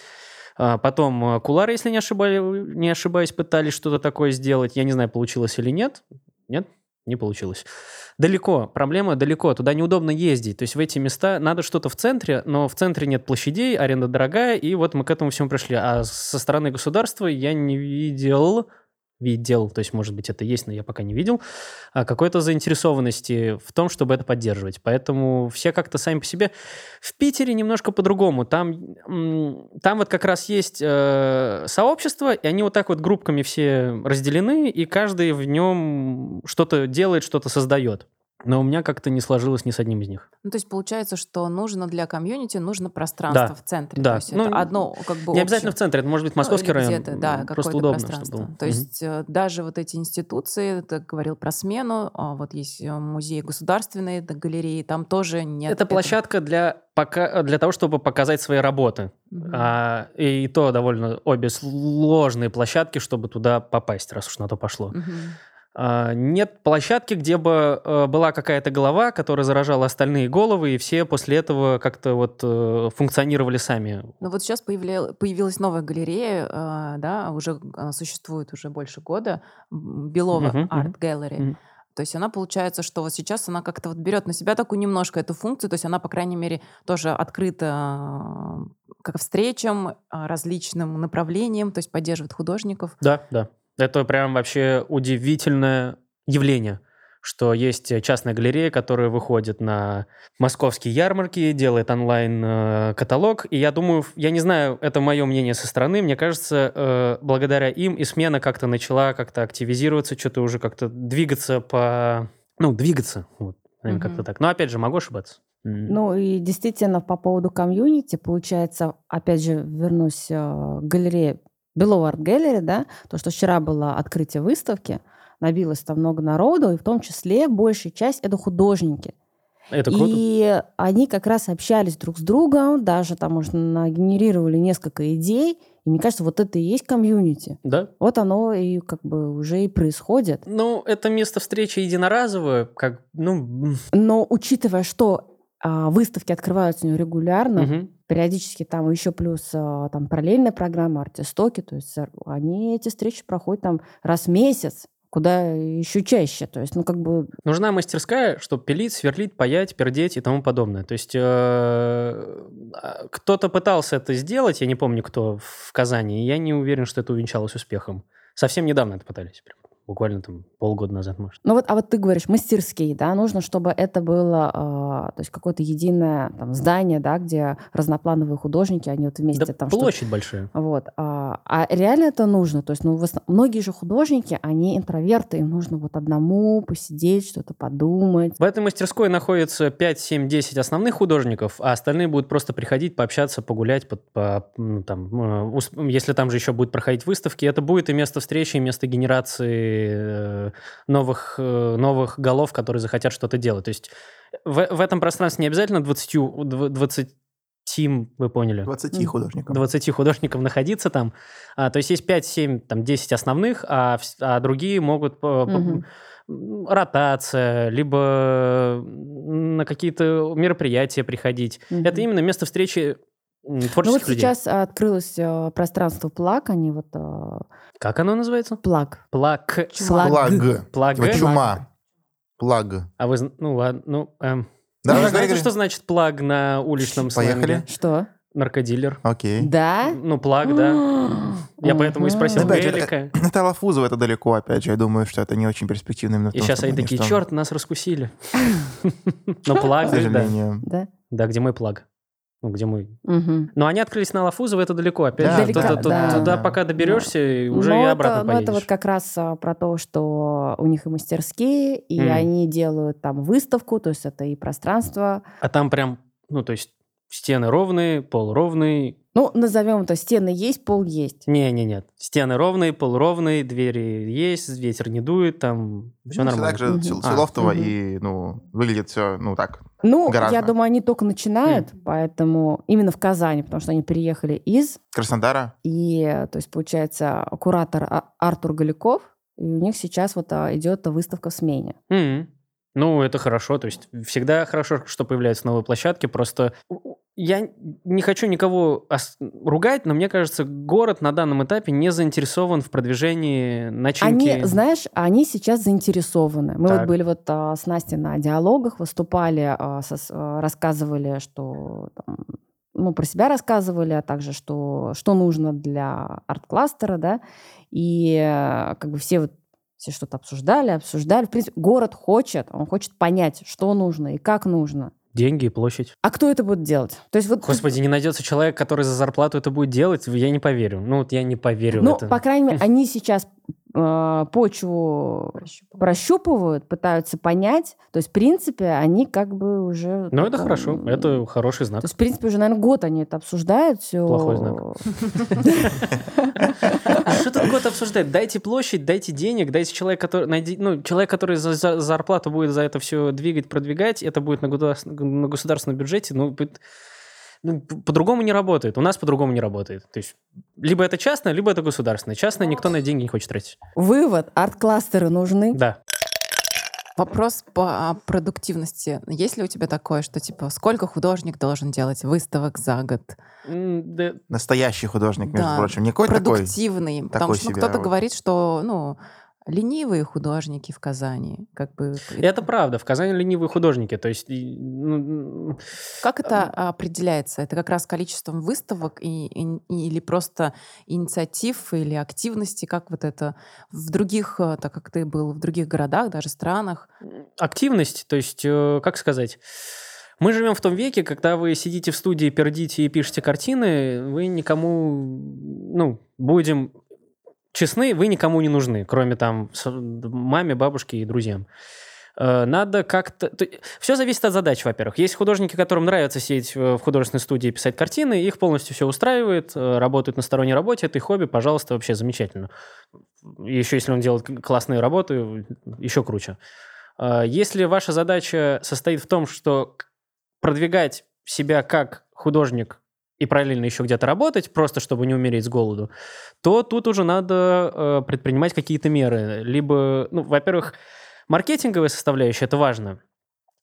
А, Потом э, Кулары, если не, ошибаю- не ошибаюсь, пытались что-то такое сделать. Я не знаю, получилось или нет. Нет? Не получилось. Далеко. Проблема далеко. Туда неудобно ездить. То есть в эти места надо что-то в центре, но в центре нет площадей, аренда дорогая, и вот мы к этому всему пришли. А со стороны государства я не видел, видел, то есть, может быть, это есть, но я пока не видел, а, какой-то заинтересованности в том, чтобы это поддерживать. Поэтому все как-то сами по себе. В Питере немножко по-другому. Там, там вот как раз есть э, сообщество, и они вот так вот группками все разделены, и каждый в нем что-то делает, что-то создает. Но у меня как-то не сложилось ни с одним из них. Ну, то есть получается, что нужно для комьюнити нужно пространство Да, в центре. да. То есть Ну, это одно как бы не обязательно в общее. центре, это может быть Ну, московский или район. где-то, да, Просто удобно, пространство. чтобы... То есть э, даже вот эти институции, ты говорил про смену, а вот есть э, музей государственные, да, галереи, там тоже нет. Это этого. площадка для, пока, для того, чтобы показать свои работы. Мгм. А, и то довольно обе сложные площадки, чтобы туда попасть, раз уж на то пошло. Мгм. А, нет площадки, где бы э, была какая-то голова, которая заражала остальные головы, и все после этого как-то вот э, функционировали сами. Ну вот сейчас появля- появилась новая галерея, а, да, уже она существует уже больше года, Белова Art Gallery. мгм. То есть она получается, что вот сейчас она как-то вот берет на себя такую немножко эту функцию, то есть она, по крайней мере, тоже открыта как встречам, а, различным направлениям, то есть поддерживает художников. Да, да. Это прям вообще удивительное явление, что есть частная галерея, которая выходит на московские ярмарки, делает онлайн-каталог. И я думаю, я не знаю, это мое мнение со стороны, мне кажется, э, благодаря им и смена как-то начала как-то активизироваться, что-то уже как-то двигаться по... Ну, двигаться, вот, наверное, Мгм. как-то так. Но опять же, могу ошибаться. Ну и действительно, по поводу комьюнити, получается, опять же, вернусь э, к галерее Белова Арт Gallery, да, то, что вчера было открытие выставки, набилось там много народу, и в том числе большая часть это художники. это круто. И они как раз общались друг с другом, даже там, может, нагенерировали несколько идей. И мне кажется, вот это и есть комьюнити. Да, Вот оно и как бы уже и происходит. Ну, это место встречи единоразовое, как, ну... Но учитывая, что а, выставки открываются у него регулярно, мгм. Периодически там еще плюс а, там параллельная программа, артистоки, то есть а, они эти встречи проходят там раз в месяц. куда еще чаще. То есть, ну, как бы... Нужна мастерская, чтобы пилить, сверлить, паять, пердеть и тому подобное. То есть э, кто-то пытался это сделать, я не помню, кто в Казани, и я не уверен, что это увенчалось успехом. Совсем недавно это пытались. Прям буквально там полгода назад, может. Ну вот, а вот ты говоришь мастерские, да, нужно, чтобы это было, э, то есть какое-то единое там, здание, да, где разноплановые художники, они вот вместе да там площадь что-то- большая. Вот. А, а реально это нужно? То есть, ну, основ- многие же художники, они интроверты, им нужно вот одному посидеть, что-то подумать. В этой мастерской находится 5, 7, 10 основных художников, а остальные будут просто приходить, пообщаться, погулять, под- по, ну, там, э, ус- если там же еще будут проходить выставки, это будет и место встречи, и место генерации э, новых, э, новых голов, которые захотят что-то делать. То есть в, в этом пространстве не обязательно 20, дв- 20 вы поняли, 20 Мгм. художников. 20 художников находиться там. А, то есть есть 5, 7, там, 10 основных, а, а другие могут м, ротация, либо на какие-то мероприятия приходить. Мгм. Это именно место встречи м, Ну творческих вот людей. сейчас открылось э, пространство Плак, они вот... Как оно называется? Плак. Плаг. Плаг. Плаг. Типа чума. Плаг. А вы, ну ладно, ну... эм, Да, вы знаете, что значит плаг на уличном Поехали. сленге? Что? Наркодилер. Окей. Да? Ну, плаг, да. Я поэтому и спросил Гелика. Это Лафузово, это далеко, опять же. Я думаю, что это не очень перспективно именно И том, сейчас они такие, черт, нас раскусили. Ну, К плаг. Да? Да, где мой плаг? Ну, где мой... Мгм. Но они открылись на Лафузово, это далеко. Опять Да, же, Далеко, туда, туда- да. туда пока доберешься, и уже Ну, и это- обратно ну, поедешь. это вот как раз а, про то, что у них и мастерские, и Мгм. они делают там выставку, то есть это и пространство. А там прям, ну, то есть стены ровные, пол ровный. Ну, назовем это стены есть, пол есть. Не-не-нет. Стены ровные, пол ровный, двери есть, ветер не дует, там все Ну, нормально. Так же Мгм. Сил- А, мгм. и, ну, выглядит все, ну, так. Ну, Гораздо. я думаю, они только начинают, поэтому именно в Казани, потому что они приехали из, Краснодара. и, то есть, получается, куратор А- Артур Галяков, и у них сейчас вот а, идет выставка в смене. Мгм. Ну, это хорошо. То есть всегда хорошо, что появляются новые площадки. Просто я не хочу никого ругать, но мне кажется, город на данном этапе не заинтересован в продвижении начинки. Они, знаешь, они сейчас заинтересованы. Мы вот Так. были вот а, с Настей на диалогах, выступали, а, со- а, рассказывали, что там, ну, про себя рассказывали, а также, что, что нужно для арт-кластера, да, и э, как бы все вот все что-то обсуждали, обсуждали. В принципе, город хочет, он хочет понять, что нужно и как нужно. Деньги и площадь. А кто это будет делать? То есть вот, Господи, не найдется человек, который за зарплату это будет делать, я не поверю. Ну, вот я не поверю ну, в это. по крайней мере, они сейчас э, почву прощупывают, пытаются понять. То есть, в принципе, они как бы уже... Ну, это хорошо. Это хороший знак. То есть, в принципе, уже, наверное, год они это обсуждают. Все... Плохой знак. Что тут год обсуждать? Дайте площадь, дайте денег, дайте человек, который, найди, ну, человек, который за, за зарплату будет за это все двигать, продвигать, это будет на, на государственном бюджете, ну, ну, по-другому не работает. У нас по-другому не работает. То есть либо это частное, либо это государственное. Частное никто на деньги не хочет тратить. Вывод. Арт-кластеры нужны. Да. Вопрос по продуктивности. Есть ли у тебя такое, что типа сколько художник должен делать выставок за год? Настоящий художник, между Да. прочим. Не какой-то такой. Продуктивный. потому такой что ну, кто-то вот. говорит, что ну ленивые художники в Казани. Как бы Это правда. В Казани ленивые художники. То есть... ну, Как это определяется? Это как раз количеством выставок и, и- или просто инициатив или активности? Как вот это в других, э, так как ты был в других городах, даже странах? активность, то есть, э, как сказать, мы живем в том веке, когда вы сидите в студии, пердите и пишете картины, вы никому, ну, будем честны, вы никому не нужны, кроме там маме, бабушке и друзьям. Э, Надо как-то... Все зависит от задач, во-первых. Есть художники, которым нравится сидеть в художественной студии и писать картины, их полностью все устраивает, э, работают на сторонней работе, это их хобби, пожалуйста, вообще замечательно. Еще если он делает классные работы, еще круче. А, Если ваша задача состоит в том, что продвигать себя как художник и параллельно еще где-то работать, просто чтобы не умереть с голоду, то тут уже надо э, предпринимать какие-то меры. Либо, ну, во-первых, маркетинговая составляющая, это важно.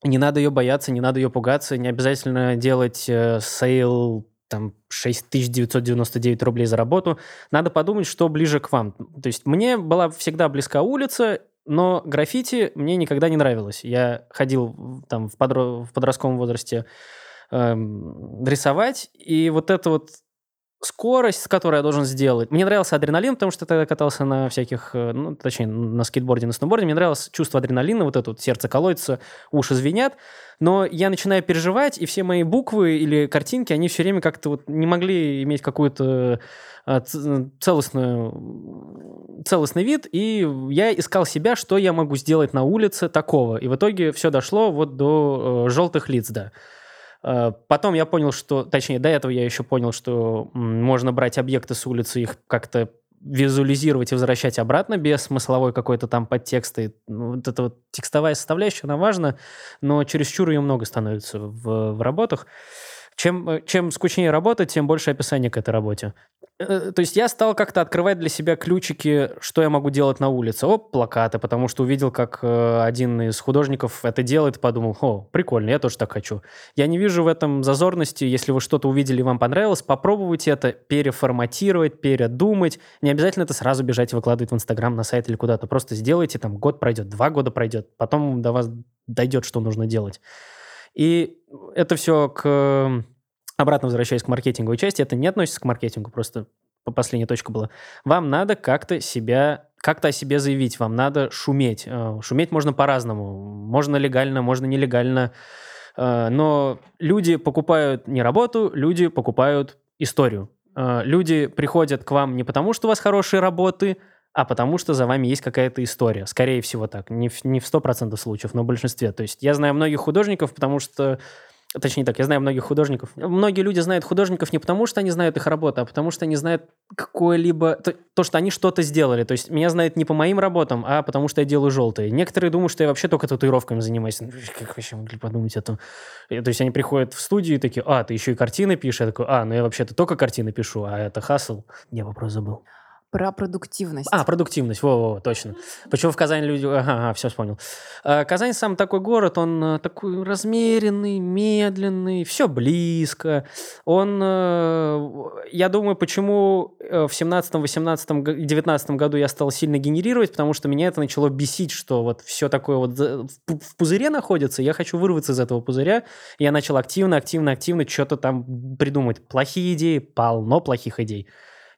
Не надо ее бояться, не надо ее пугаться, не обязательно делать э, sale там 6999 рублей за работу. Надо подумать, что ближе к вам. То есть мне была всегда близка улица, но граффити мне никогда не нравилось. Я ходил там в, подро- в подростковом возрасте эм, рисовать, и вот это вот скорость, с которой я должен сделать. Мне нравился адреналин, потому что тогда катался на всяких, э, ну, точнее, на скейтборде, на сноуборде. Мне нравилось чувство адреналина, вот это вот сердце колотится, уши звенят. Но я начинаю переживать, и все мои буквы или картинки, они все время как-то вот не могли иметь какую-то э, целостную, целостный вид, и я искал себя, что я могу сделать на улице такого. И в итоге все дошло вот до э, желтых лиц, да. Э, потом я понял, что, точнее, до этого я еще понял, что можно брать объекты с улицы, их как-то визуализировать и возвращать обратно без смысловой какой-то там подтекста. Ну, вот эта вот текстовая составляющая, она важна, но чересчур ее много становится в, в работах. Чем, э, чем скучнее работа, тем больше описания к этой работе. Э, то есть я стал как-то открывать для себя ключики, что я могу делать на улице. Оп, плакаты, потому что увидел, как э, один из художников это делает, подумал, о, прикольно, я тоже так хочу. Я не вижу в этом зазорности. Если вы что-то увидели и вам понравилось, попробуйте это переформатировать, передумать. Не обязательно это сразу бежать и выкладывать в Инстаграм, на сайт или куда-то. Просто сделайте, там год пройдет, два года пройдет, потом до вас дойдет, что нужно делать. И это все к... Обратно возвращаясь к маркетинговой части, это не относится к маркетингу, просто последняя точка была. Вам надо как-то себя, как-то о себе заявить, вам надо шуметь. Э, шуметь можно по-разному. Можно легально, можно нелегально. Э, но люди покупают не работу, люди покупают историю. Э, люди приходят к вам не потому, что у вас хорошие работы, а потому что за вами есть какая-то история. Скорее всего так. Не в, не в 100% случаев, но в большинстве. То есть я знаю многих художников, потому что... Точнее так, я знаю многих художников. Многие люди знают художников не потому, что они знают их работу, а потому что они знают какое-либо... То, то, что они что-то сделали. То есть меня знают не по моим работам, а потому что я делаю желтые. Некоторые думают, что я вообще только татуировками занимаюсь. Ну, как вообще могли подумать это? То есть они приходят в студию и такие, а, ты еще и картины пишешь? Я такой, а, ну я вообще-то только картины пишу, а это хасл. Я вопрос забыл. Про продуктивность. А, продуктивность, во-во, точно. Почему в Казани люди... Ага, ага все вспомнил. А, Казань сам такой город, он э, такой размеренный, медленный, все близко. Он, э, я думаю, почему э, в 17, 18, 19 году я стал сильно генерировать, потому что меня это начало бесить, что вот все такое вот в пузыре находится, я хочу вырваться из этого пузыря. Я начал активно, активно, активно что-то там придумать. Плохие идеи, полно плохих идей.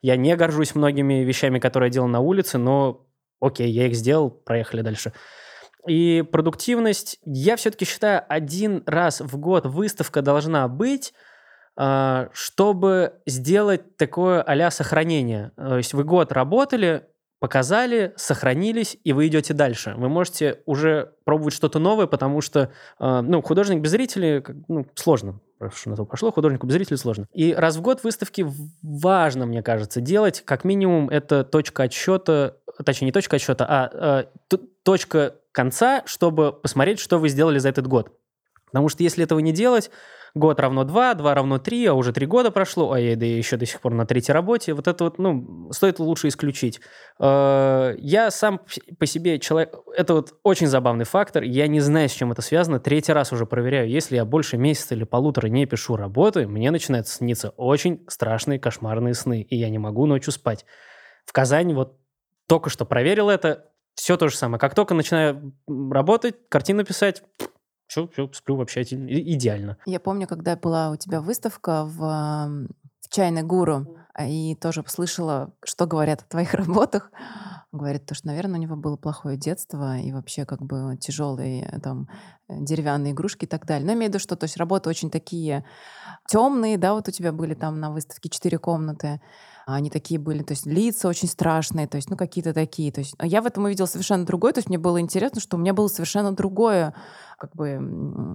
Я не горжусь многими вещами, которые я делал на улице, но окей, я их сделал, проехали дальше. И продуктивность, я все-таки считаю, один раз в год выставка должна быть, а, чтобы сделать такое а сохранение. То есть вы год работали, показали, сохранились, и вы идете дальше. Вы можете уже пробовать что-то новое, потому что а, ну, художник без зрителей ну, сложно что на то пошло, художнику без зрителей сложно. И раз в год выставки важно, мне кажется, делать. Как минимум, это точка отсчета, точнее, не точка отсчета, а э, точка конца, чтобы посмотреть, что вы сделали за этот год. Потому что если этого не делать, год равно 2, 2 равно 3, а уже 3 года прошло, а я да еще до сих пор на третьей работе, вот это вот, ну, стоит лучше исключить. Э, я сам по себе человек, это вот очень забавный фактор, я не знаю, с чем это связано, третий раз уже проверяю, если я больше месяца или полутора не пишу работы, мне начинают сниться очень страшные кошмарные сны, и я не могу ночью спать. В Казани вот только что проверил это, все то же самое. Как только начинаю работать, картину писать, все, все, сплю вообще идеально. Я помню, когда была у тебя выставка в, в «Чайной гуру», и тоже слышала, что говорят о твоих работах. Говорит, то, что, наверное, у него было плохое детство и вообще как бы тяжелые там деревянные игрушки и так далее. Но имею в виду, что то есть работы очень такие темные, да, вот у тебя были там на выставке четыре комнаты. Они такие были, то есть лица очень страшные, то есть, ну, какие-то такие. То есть я в этом увидела совершенно другое. То есть мне было интересно, что у меня было совершенно другое, как бы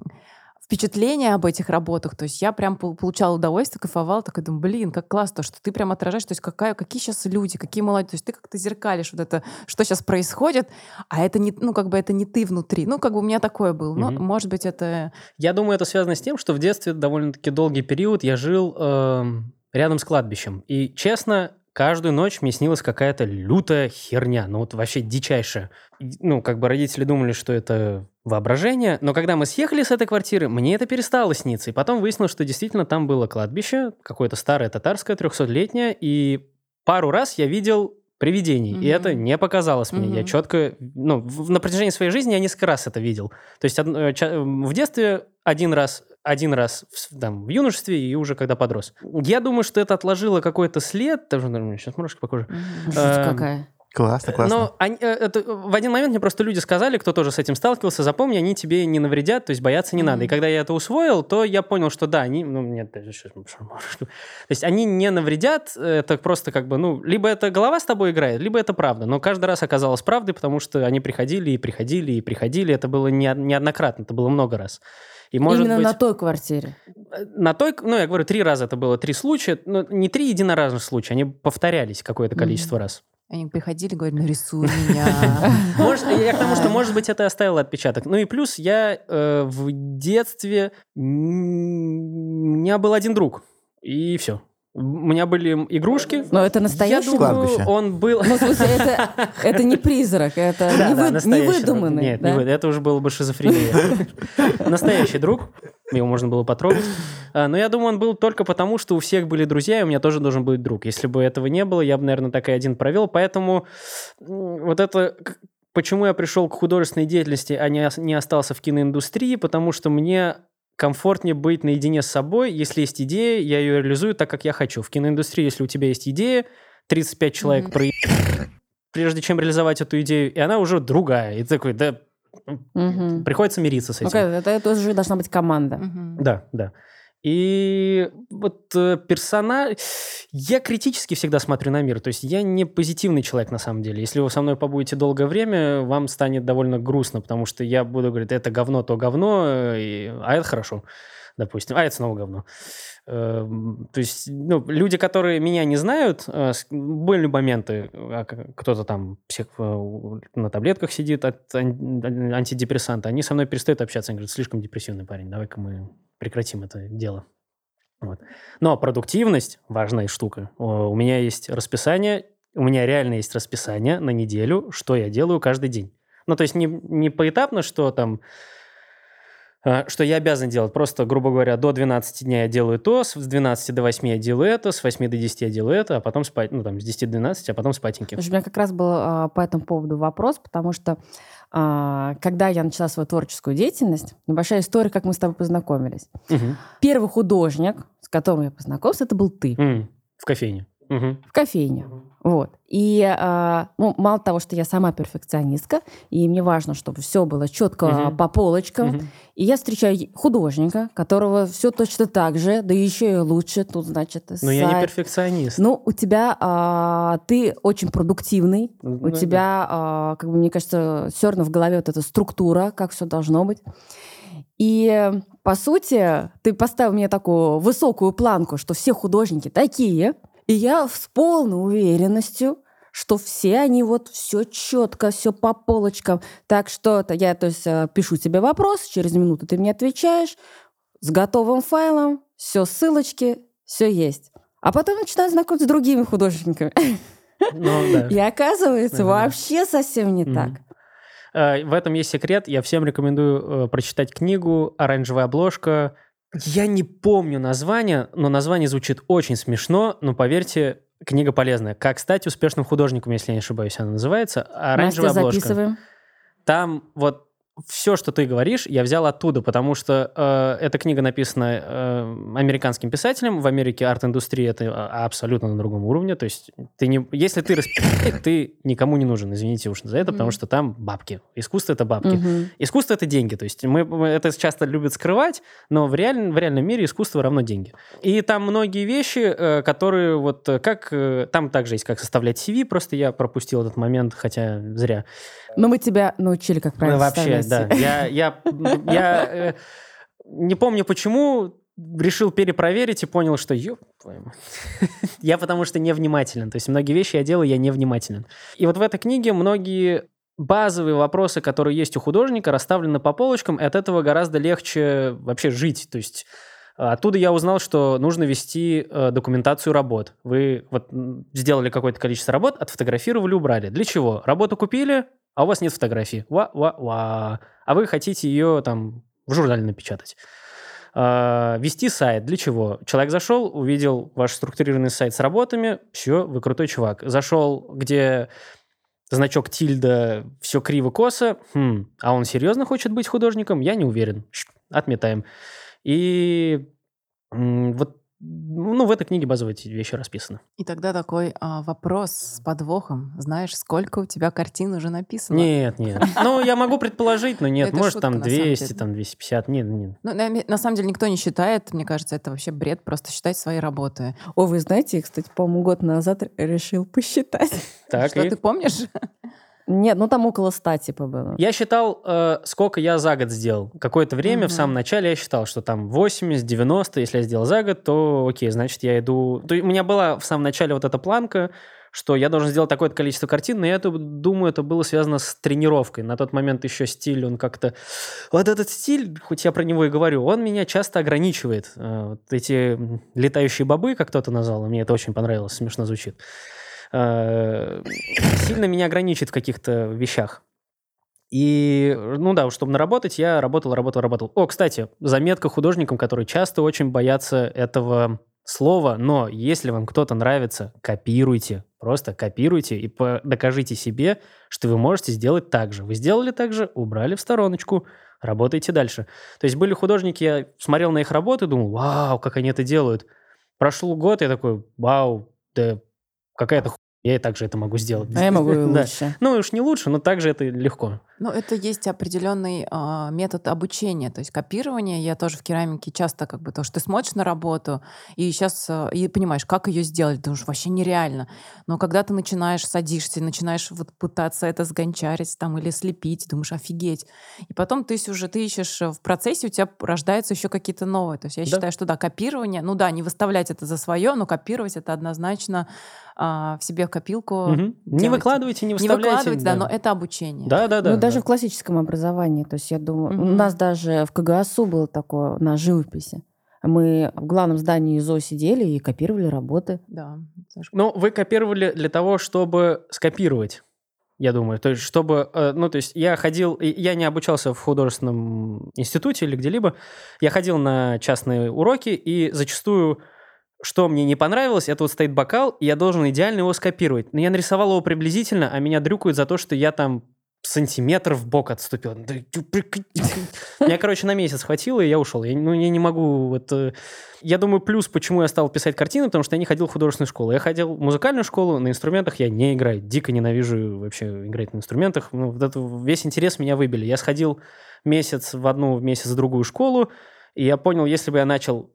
впечатление об этих работах. То есть я прям получала удовольствие, кайфовала, такая думаю, блин, как классно, что ты прям отражаешь, то есть какая, какие сейчас люди, какие молодые, то есть ты как-то зеркалишь вот это, что сейчас происходит, а это не, ну, как бы это не ты внутри. Ну, как бы у меня такое было. Но, mm может быть, это... Я думаю, это связано с тем, что в детстве довольно-таки долгий период я жил э, рядом с кладбищем. И, честно, каждую ночь мне снилась какая-то лютая херня, ну вот вообще дичайшая. Ну, как бы родители думали, что это воображение. Но когда мы съехали с этой квартиры, мне это перестало сниться. И потом выяснилось, что действительно там было кладбище, какое-то старое татарское, 300-летнее. И пару раз я видел привидений. И Мгм. это не показалось мне. Я четко... Ну, в- на протяжении своей жизни я несколько раз это видел. То есть од- в детстве один раз, один раз в, там, в юношестве и уже когда подрос. Я думаю, что это отложило какой-то след. Даже, наверное, сейчас мурашки по коже. Эм, какая. Классно, классно. Но они, э, это, в один момент мне просто люди сказали, кто тоже с этим сталкивался, запомни, они тебе не навредят, то есть бояться не надо. И когда я это усвоил, то я понял, что да, они, ну, нет, сейчас, то есть они не навредят, это просто как бы, ну, либо это голова с тобой играет, либо это правда. Но каждый раз оказалось правдой, потому что они приходили и приходили и приходили. Это было не, неоднократно, это было много раз. И может Именно быть, на той квартире. на той, ну, я говорю, три раза это было три случая, но не три единоразных случая, они повторялись какое-то количество раз. Они приходили, говорили, нарисуй меня. Может, я к тому, что, может быть, это оставило отпечаток. Ну и плюс я э, в детстве... У меня был один друг, и все. У меня были игрушки. Но это Я настоящий думаю, Кладбище. он был... Ну, в смысле, это, это не призрак, это Да, не, да, вы- настоящий. невыдуманный. Нет, да? не вы- это уже было бы шизофрения. Настоящий друг. Его можно было потрогать. А, Но я думаю, он был только потому, что у всех были друзья, и у меня тоже должен быть друг. Если бы этого не было, я бы, наверное, так и один провел. Поэтому вот это... Почему я пришел к художественной деятельности, а не, не остался в киноиндустрии? Потому что мне комфортнее быть наедине с собой. Если есть идея, я ее реализую так, как я хочу. В киноиндустрии, если у тебя есть идея, 35 человек Мгм. проеб- прежде чем реализовать эту идею, и она уже другая. И ты такой, да, Мгм. приходится мириться с Ну, этим. это, это тоже должна быть команда. Мгм. Да, да. И вот э, персонаж... Я критически всегда смотрю на мир. То есть я не позитивный человек на самом деле. Если вы со мной побудете долгое время, вам станет довольно грустно, потому что я буду говорить, это говно, то говно, и- а это хорошо, допустим. А это снова говно. Эм, То есть ну, люди, которые меня не знают, э, были моменты, а, кто-то там псих- э, на таблетках сидит от ан- антидепрессанта, они со мной перестают общаться. Они говорят, слишком депрессивный парень, давай-ка мы прекратим это дело. Вот. Но продуктивность – важная штука. У меня есть расписание, у меня реально есть расписание на неделю, что я делаю каждый день. Ну, то есть не, не поэтапно, что там, э, что я обязан делать. Просто, грубо говоря, до 12 дня я делаю то, с 12 до 8 я делаю это, с 8 до 10 я делаю это, а потом спать, ну, там, с 10 до 12, а потом спатеньки. У меня как раз был а, по этому поводу вопрос, потому что а, когда я начала свою творческую деятельность, небольшая история, как мы с тобой познакомились. Мгм. Первый художник, с которым я познакомился, это был ты М, В кофейне. Мгм. в кофейне. Вот. И а, ну, мало того, что я сама перфекционистка, и мне важно, чтобы все было четко Мгм. по полочкам. Мгм. И я встречаю художника, которого все точно так же, да еще и лучше. Тут, значит, Но я не сайт. перфекционист. Ну, у тебя а, ты очень продуктивный, Ну, у да. тебя, а, как бы мне кажется, все равно в голове вот эта структура, как все должно быть. И э, по сути, ты поставил мне такую высокую планку, что все художники такие, и я с полной уверенностью, что все они вот все четко, все по полочкам. Так что это я, то есть, э, пишу тебе вопрос, через минуту ты мне отвечаешь с готовым файлом, все ссылочки, все есть. А потом начинаю знакомиться с другими художниками. Ну, да. И оказывается, вообще совсем не так. Э, В этом есть секрет. Я всем рекомендую э, прочитать книгу «Оранжевая обложка». Я не помню название, но название звучит очень смешно, но поверьте, книга полезная. «Как стать успешным художником», если я не ошибаюсь, она называется. «Оранжевая Настя, обложка». записываем. Там вот все, что ты говоришь, я взял оттуда, потому что э, эта книга написана э, американским писателем. В Америке арт-индустрия это а, абсолютно на другом уровне. То есть ты не, если ты распи***й, ты никому не нужен, извините уж за это, потому что там бабки. Искусство это бабки. Искусство это деньги. То есть мы, мы это часто любят скрывать, но в, реаль- в реальном мире искусство равно деньги. И там многие вещи, э, которые вот э, как... э, Там также есть как составлять CV, просто я пропустил этот момент, хотя зря. Но мы тебя научили, как правильно Ну, вообще, да. Я, я, я э, не помню почему, решил перепроверить и понял, что мать. я потому что невнимателен. То есть многие вещи я делаю, я невнимателен. И вот в этой книге многие базовые вопросы, которые есть у художника, расставлены по полочкам, и от этого гораздо легче вообще жить. То есть э, Оттуда я узнал, что нужно вести э, документацию работ. Вы вот сделали какое-то количество работ, отфотографировали, убрали. Для чего? Работу купили, а у вас нет фотографий. Ва-ва-ва. а вы хотите ее там в журнале напечатать. А, Вести сайт. Для чего? Человек зашел, увидел ваш структурированный сайт с работами, все, вы крутой чувак. Зашел, где значок тильда, все криво-косо, хм, а он серьезно хочет быть художником? Я не уверен. Отметаем. И вот ну, в этой книге базовые эти вещи расписаны. И тогда такой а, вопрос с подвохом. Знаешь, сколько у тебя картин уже написано? Нет, нет. Ну, я могу предположить, но нет, Это может, шутка, там на самом 200, деле. там 250, нет, нет. Ну, на, на самом деле никто не считает, мне кажется, это вообще бред, просто считать свои работы. О, вы знаете, я, кстати, по-моему, год назад решил посчитать. Так, Что и- ты помнишь? Нет, ну там около ста типа было. Я считал, э, сколько я за год сделал. Какое-то время, в Мгм. самом начале, я считал, что там 80, 90, если я сделал за год, то окей, значит, я иду... То у меня была в самом начале вот эта планка, что я должен сделать такое количество картин, но я это, думаю, это было связано с тренировкой. На тот момент еще стиль, он как-то... Вот этот стиль, хоть я про него и говорю, он меня часто ограничивает. Э, Вот эти летающие бобы, как кто-то назвал, мне это очень понравилось, смешно звучит. Э, Сильно меня ограничит в каких-то вещах. И, ну да, чтобы наработать, я работал, работал, работал. О, кстати, заметка художникам, которые часто очень боятся этого слова, но если вам кто-то нравится, копируйте. Просто копируйте и докажите себе, что вы можете сделать так же. Вы сделали так же, убрали в стороночку, работайте дальше. То есть были художники, я смотрел на их работы, думал, вау, как они это делают. Прошел год, я такой, вау, да какая-то я и так же это могу сделать. А я могу лучше. Ну, уж не лучше, но также это легко. Ну, это есть определенный а, метод обучения, то есть копирование. Я тоже в керамике часто как бы то, что ты смотришь на работу и сейчас и понимаешь, как ее сделать, ты думаешь, вообще нереально. Но когда ты начинаешь, садишься, начинаешь вот пытаться это сгончарить там или слепить, думаешь, офигеть. И потом ты уже ты ищешь э, в процессе, у тебя рождаются еще какие-то новые. То есть я Да. считаю, что да, копирование, ну да, не выставлять это за свое, но копировать это однозначно а, в себе в копилку. Мгм. Не выкладывайте, не Не выставляйте. выкладывать, да, но это обучение. Да, да, да. ну, даже да. в классическом образовании. То есть я думаю, у Мгм. нас даже в КГСУ было такое на живописи. Мы в главном здании ЗО сидели и копировали работы. Да, Ну, вы копировали для того, чтобы скопировать. Я думаю, то есть, чтобы, э, ну, то есть, я ходил, я не обучался в художественном институте или где-либо, я ходил на частные уроки, и зачастую, что мне не понравилось, это вот стоит бокал, и я должен идеально его скопировать. Но я нарисовал его приблизительно, а меня дрюкают за то, что я там сантиметр в бок отступил. Меня, короче, на месяц хватило, и я ушел. Я, ну, я не могу... Вот, э, я думаю, плюс, почему я стал писать картины, потому что я не ходил в художественную школу. Я ходил в музыкальную школу, на инструментах я не играю. Дико ненавижу вообще играть на инструментах. Ну, вот это, весь интерес меня выбили. Я сходил месяц в одну, месяц в другую школу, и я понял, если бы я начал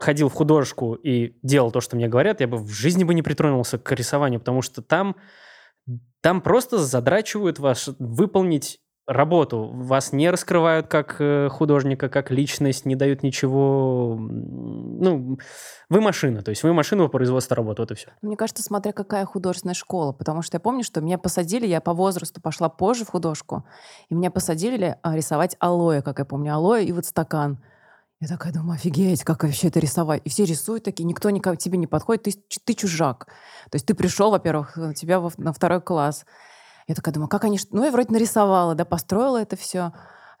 ходил в художку и делал то, что мне говорят, я бы в жизни бы не притронулся к рисованию, потому что там, там просто задрачивают вас выполнить работу. Вас не раскрывают как э, художника, как личность, не дают ничего. Ну, вы машина, то есть вы машина по производству работы, вот и все. Мне кажется, смотря какая художественная школа, потому что я помню, что меня посадили, я по возрасту пошла позже в художку, и меня посадили а, рисовать алоэ, как я помню, алоэ и вот стакан. Я такая думаю, офигеть, как вообще это рисовать? И все рисуют такие, никто никак к тебе не подходит, ты, ты чужак. То есть ты пришел, во-первых, у тебя во- на второй класс. Я такая думаю, как они... Ну, я вроде нарисовала, да, построила это все.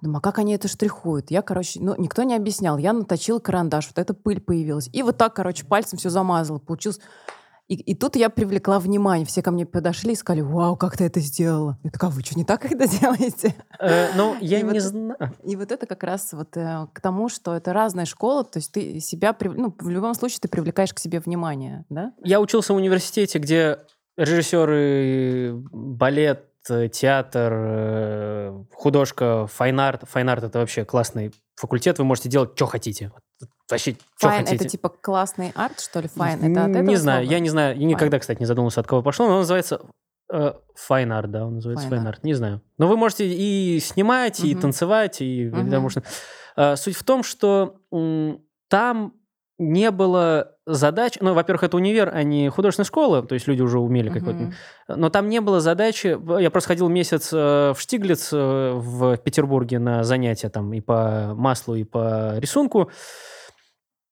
Думаю, а как они это штрихуют? Я, короче, ну, никто не объяснял. Я наточила карандаш, вот эта пыль появилась. И вот так, короче, пальцем все замазала. Получилось... И, и тут я привлекла внимание. Все ко мне подошли и сказали, вау, как ты это сделала? Я такая, «А вы что, не так это делаете? Э, ну, я И не вот- знаю. И вот это как раз вот э, к тому, что это разная школа, то есть ты себя, ну, в любом случае ты привлекаешь к себе внимание, да? Я учился в университете, где режиссеры, балет, театр, э, художка, fine art. Fine art — это вообще классный факультет, вы можете делать, что хотите. Вообще, что Файн — хотите. это типа классный арт, что ли? Файн — это от Не этого знаю, слова? я не знаю. Я никогда, кстати, не задумывался, от кого пошло, но он называется э, Fine Art, да, он называется Fine Fine Art. Art, не знаю. Но вы можете и снимать, и Мгм. танцевать, и потому что... Э, Суть в том, что там не было задач... Ну, во-первых, это универ, а не художественная школа, то есть люди уже умели какой-то... Мгм. Но там не было задачи... Я просто ходил месяц э, в Штиглиц э, в Петербурге на занятия там и по маслу, и по рисунку.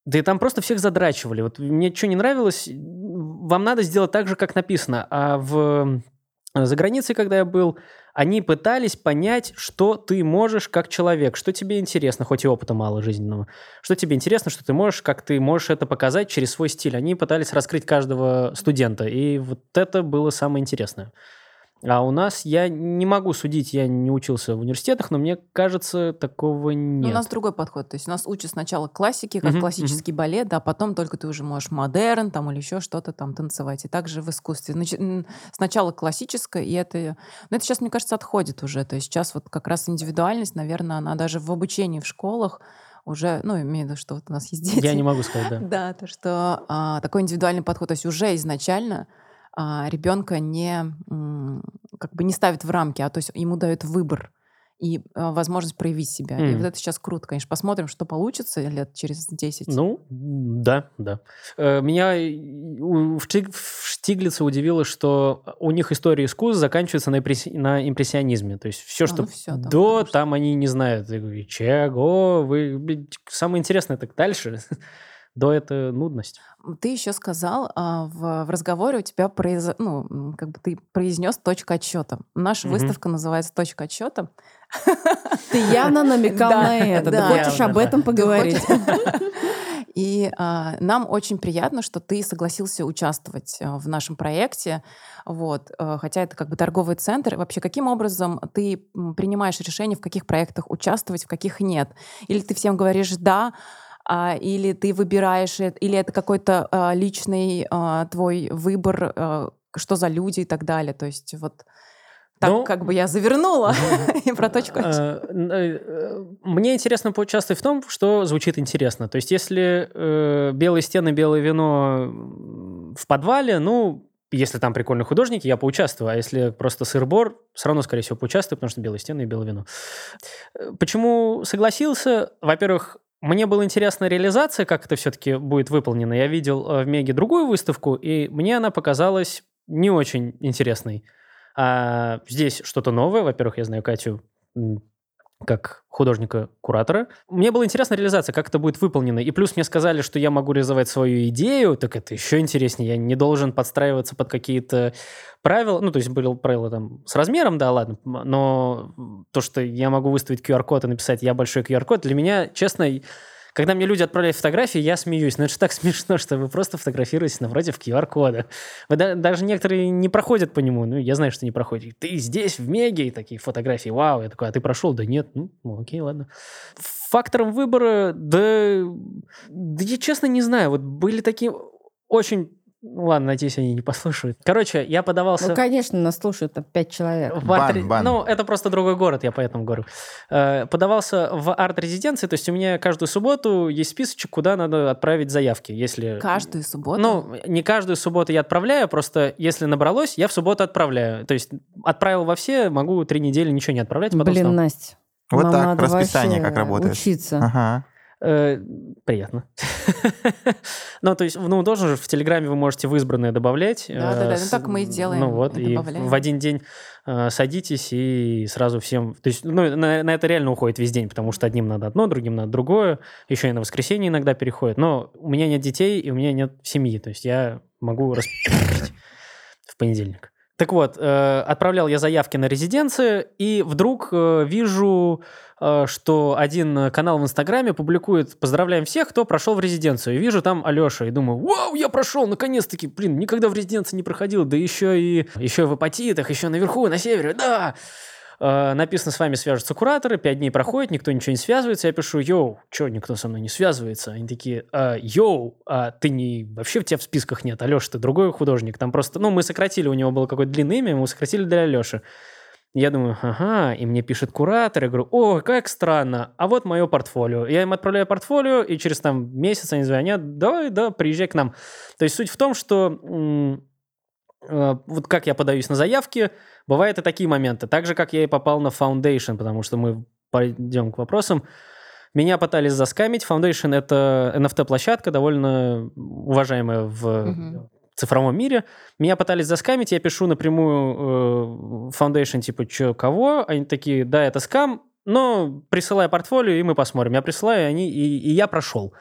Да и там просто всех задрачивали. Вот мне что не нравилось, вам надо сделать так же, как написано. А в э, за границей, когда я был, они пытались понять, что ты можешь как человек, что тебе интересно, хоть и опыта мало жизненного, что тебе интересно, что ты можешь, как ты можешь это показать через свой стиль. Они пытались раскрыть каждого студента, и вот это было самое интересное. А у нас я не могу судить, я не учился в университетах, но мне кажется, такого нет. Ну, у нас другой подход. То есть у нас учат сначала классики, как Мгм, классический балет, да, а потом только ты уже можешь модерн там или еще что-то там танцевать. И также в искусстве. М, сначала классическое, и это... Но это сейчас, мне кажется, отходит уже. То есть сейчас вот как раз индивидуальность, наверное, она даже в обучении в школах уже, ну, имею в виду, что вот у нас есть дети. Я не могу сказать, да. Да, то, что а, такой индивидуальный подход, то есть уже изначально ребенка не как бы не ставит в рамки, а то есть ему дают выбор и а, возможность проявить себя. И Мгм. вот это сейчас круто, конечно. Посмотрим, что получится лет через 10. Ну, да, да. Э, Меня и в в Штиглице удивило, что у них история искусства заканчивается на, импресси- на импрессионизме. То есть все, А, что ну всё, да, до, там они не знают. Говорю, чего? Вы... Самое интересное так дальше. До это нудность. Ты еще сказал а, в, в разговоре у тебя произ... ну, как бы ты произнес точка отсчета. Наша Мгм. выставка называется точка отсчета. Ты явно намекал Да, на это. да. Ты хочешь Явно, об этом поговорить? И а, нам очень приятно, что ты согласился участвовать а, в нашем проекте. Вот. Хотя это как бы торговый центр. Вообще, каким образом ты принимаешь решение, в каких проектах участвовать, в каких нет? Или ты всем говоришь «да», а, или ты выбираешь, или это какой-то а, личный а, твой выбор, а, что за люди и так далее. То есть вот так Ну, как бы я завернула и про точку. Э, э, Мне интересно поучаствовать в том, что звучит интересно. То есть, если э, белые стены, белое вино в подвале, ну, если там прикольные художники, я поучаствую. А если просто сыр-бор, все равно, скорее всего, поучаствую, потому что белые стены и белое вино. Почему согласился? Во-первых, мне была интересна реализация, как это все-таки будет выполнено. Я видел э, в Меге другую выставку, и мне она показалась не очень интересной. А здесь что-то новое. Во-первых, я знаю Катю как художника-куратора. Мне было интересно реализация, как это будет выполнено. И плюс мне сказали, что я могу реализовать свою идею, так это еще интереснее. Я не должен подстраиваться под какие-то правила. Ну, то есть были правила там с размером, да, ладно. Но то, что я могу выставить QR-код и написать «я большой QR-код», для меня, честно, когда мне люди отправляют фотографии, я смеюсь. Но это же так смешно, что вы просто фотографируетесь напротив QR-кода. Вы да- даже некоторые не проходят по нему. Ну, я знаю, что не проходят. Ты здесь, в Меге, и такие фотографии. Вау, я такой, а ты прошел? Да нет. Ну, ну, окей, ладно. Фактором выбора, да, да я честно не знаю. Вот были такие очень... Ну, ладно, надеюсь, они не послушают. Короче, я подавался... Ну, конечно, нас слушают там пять человек. В Бан, арт- бан. Ну, это просто другой город, я поэтому говорю. Э, Подавался в арт-резиденции, то есть у меня каждую субботу есть списочек, куда надо отправить заявки, если... Каждую субботу? Ну, не каждую субботу я отправляю, просто если набралось, я в субботу отправляю. То есть отправил во все, могу три недели ничего не отправлять. потом Блин, снова. Настя. Вот нам так, надо расписание как работает. Учиться. Ага. Э, Приятно. Ну, то есть, ну, тоже же в Телеграме вы можете в избранное добавлять. Да-да-да, э, ну с- так мы и делаем, Ну вот, и в один день э, садитесь и сразу всем... То есть, ну, на, на это реально уходит весь день, потому что одним надо одно, другим надо другое. Еще и на воскресенье иногда переходит. Но у меня нет детей, и у меня нет семьи. То есть, я могу распределить в понедельник. Так вот, э, отправлял я заявки на резиденции, и вдруг э, вижу, что один канал в Инстаграме публикует «Поздравляем всех, кто прошел в резиденцию». И вижу там Алеша, и думаю, вау, я прошел, наконец-таки, блин, никогда в резиденции не проходил, да еще и, еще в апатитах, еще наверху, на севере, да! Э, написано, с вами свяжутся кураторы, пять дней проходит, никто ничего не связывается. Я пишу, йоу, что никто со мной не связывается? Они такие, «А, йоу, а ты не... Вообще у тебя в списках нет, Алеша, ты другой художник. Там просто, ну, мы сократили, у него было какое-то длинное имя, мы сократили для Алеши. Я думаю, ага, и мне пишет куратор, я говорю, о, как странно, а вот мое портфолио. Я им отправляю портфолио, и через там месяц они звонят, давай, да, приезжай к нам. То есть суть в том, что э, вот как я подаюсь на заявки, бывают и такие моменты. Так же, как я и попал на Foundation, потому что мы пойдем к вопросам. Меня пытались заскамить. Foundation — это NFT-площадка, довольно уважаемая в Мгм. Цифровом мире. Меня пытались заскамить, я пишу напрямую э, Foundation, типа, что, кого? Они такие, да, это скам, но присылай портфолио, и мы посмотрим. Я присылаю, они, и, и я прошел.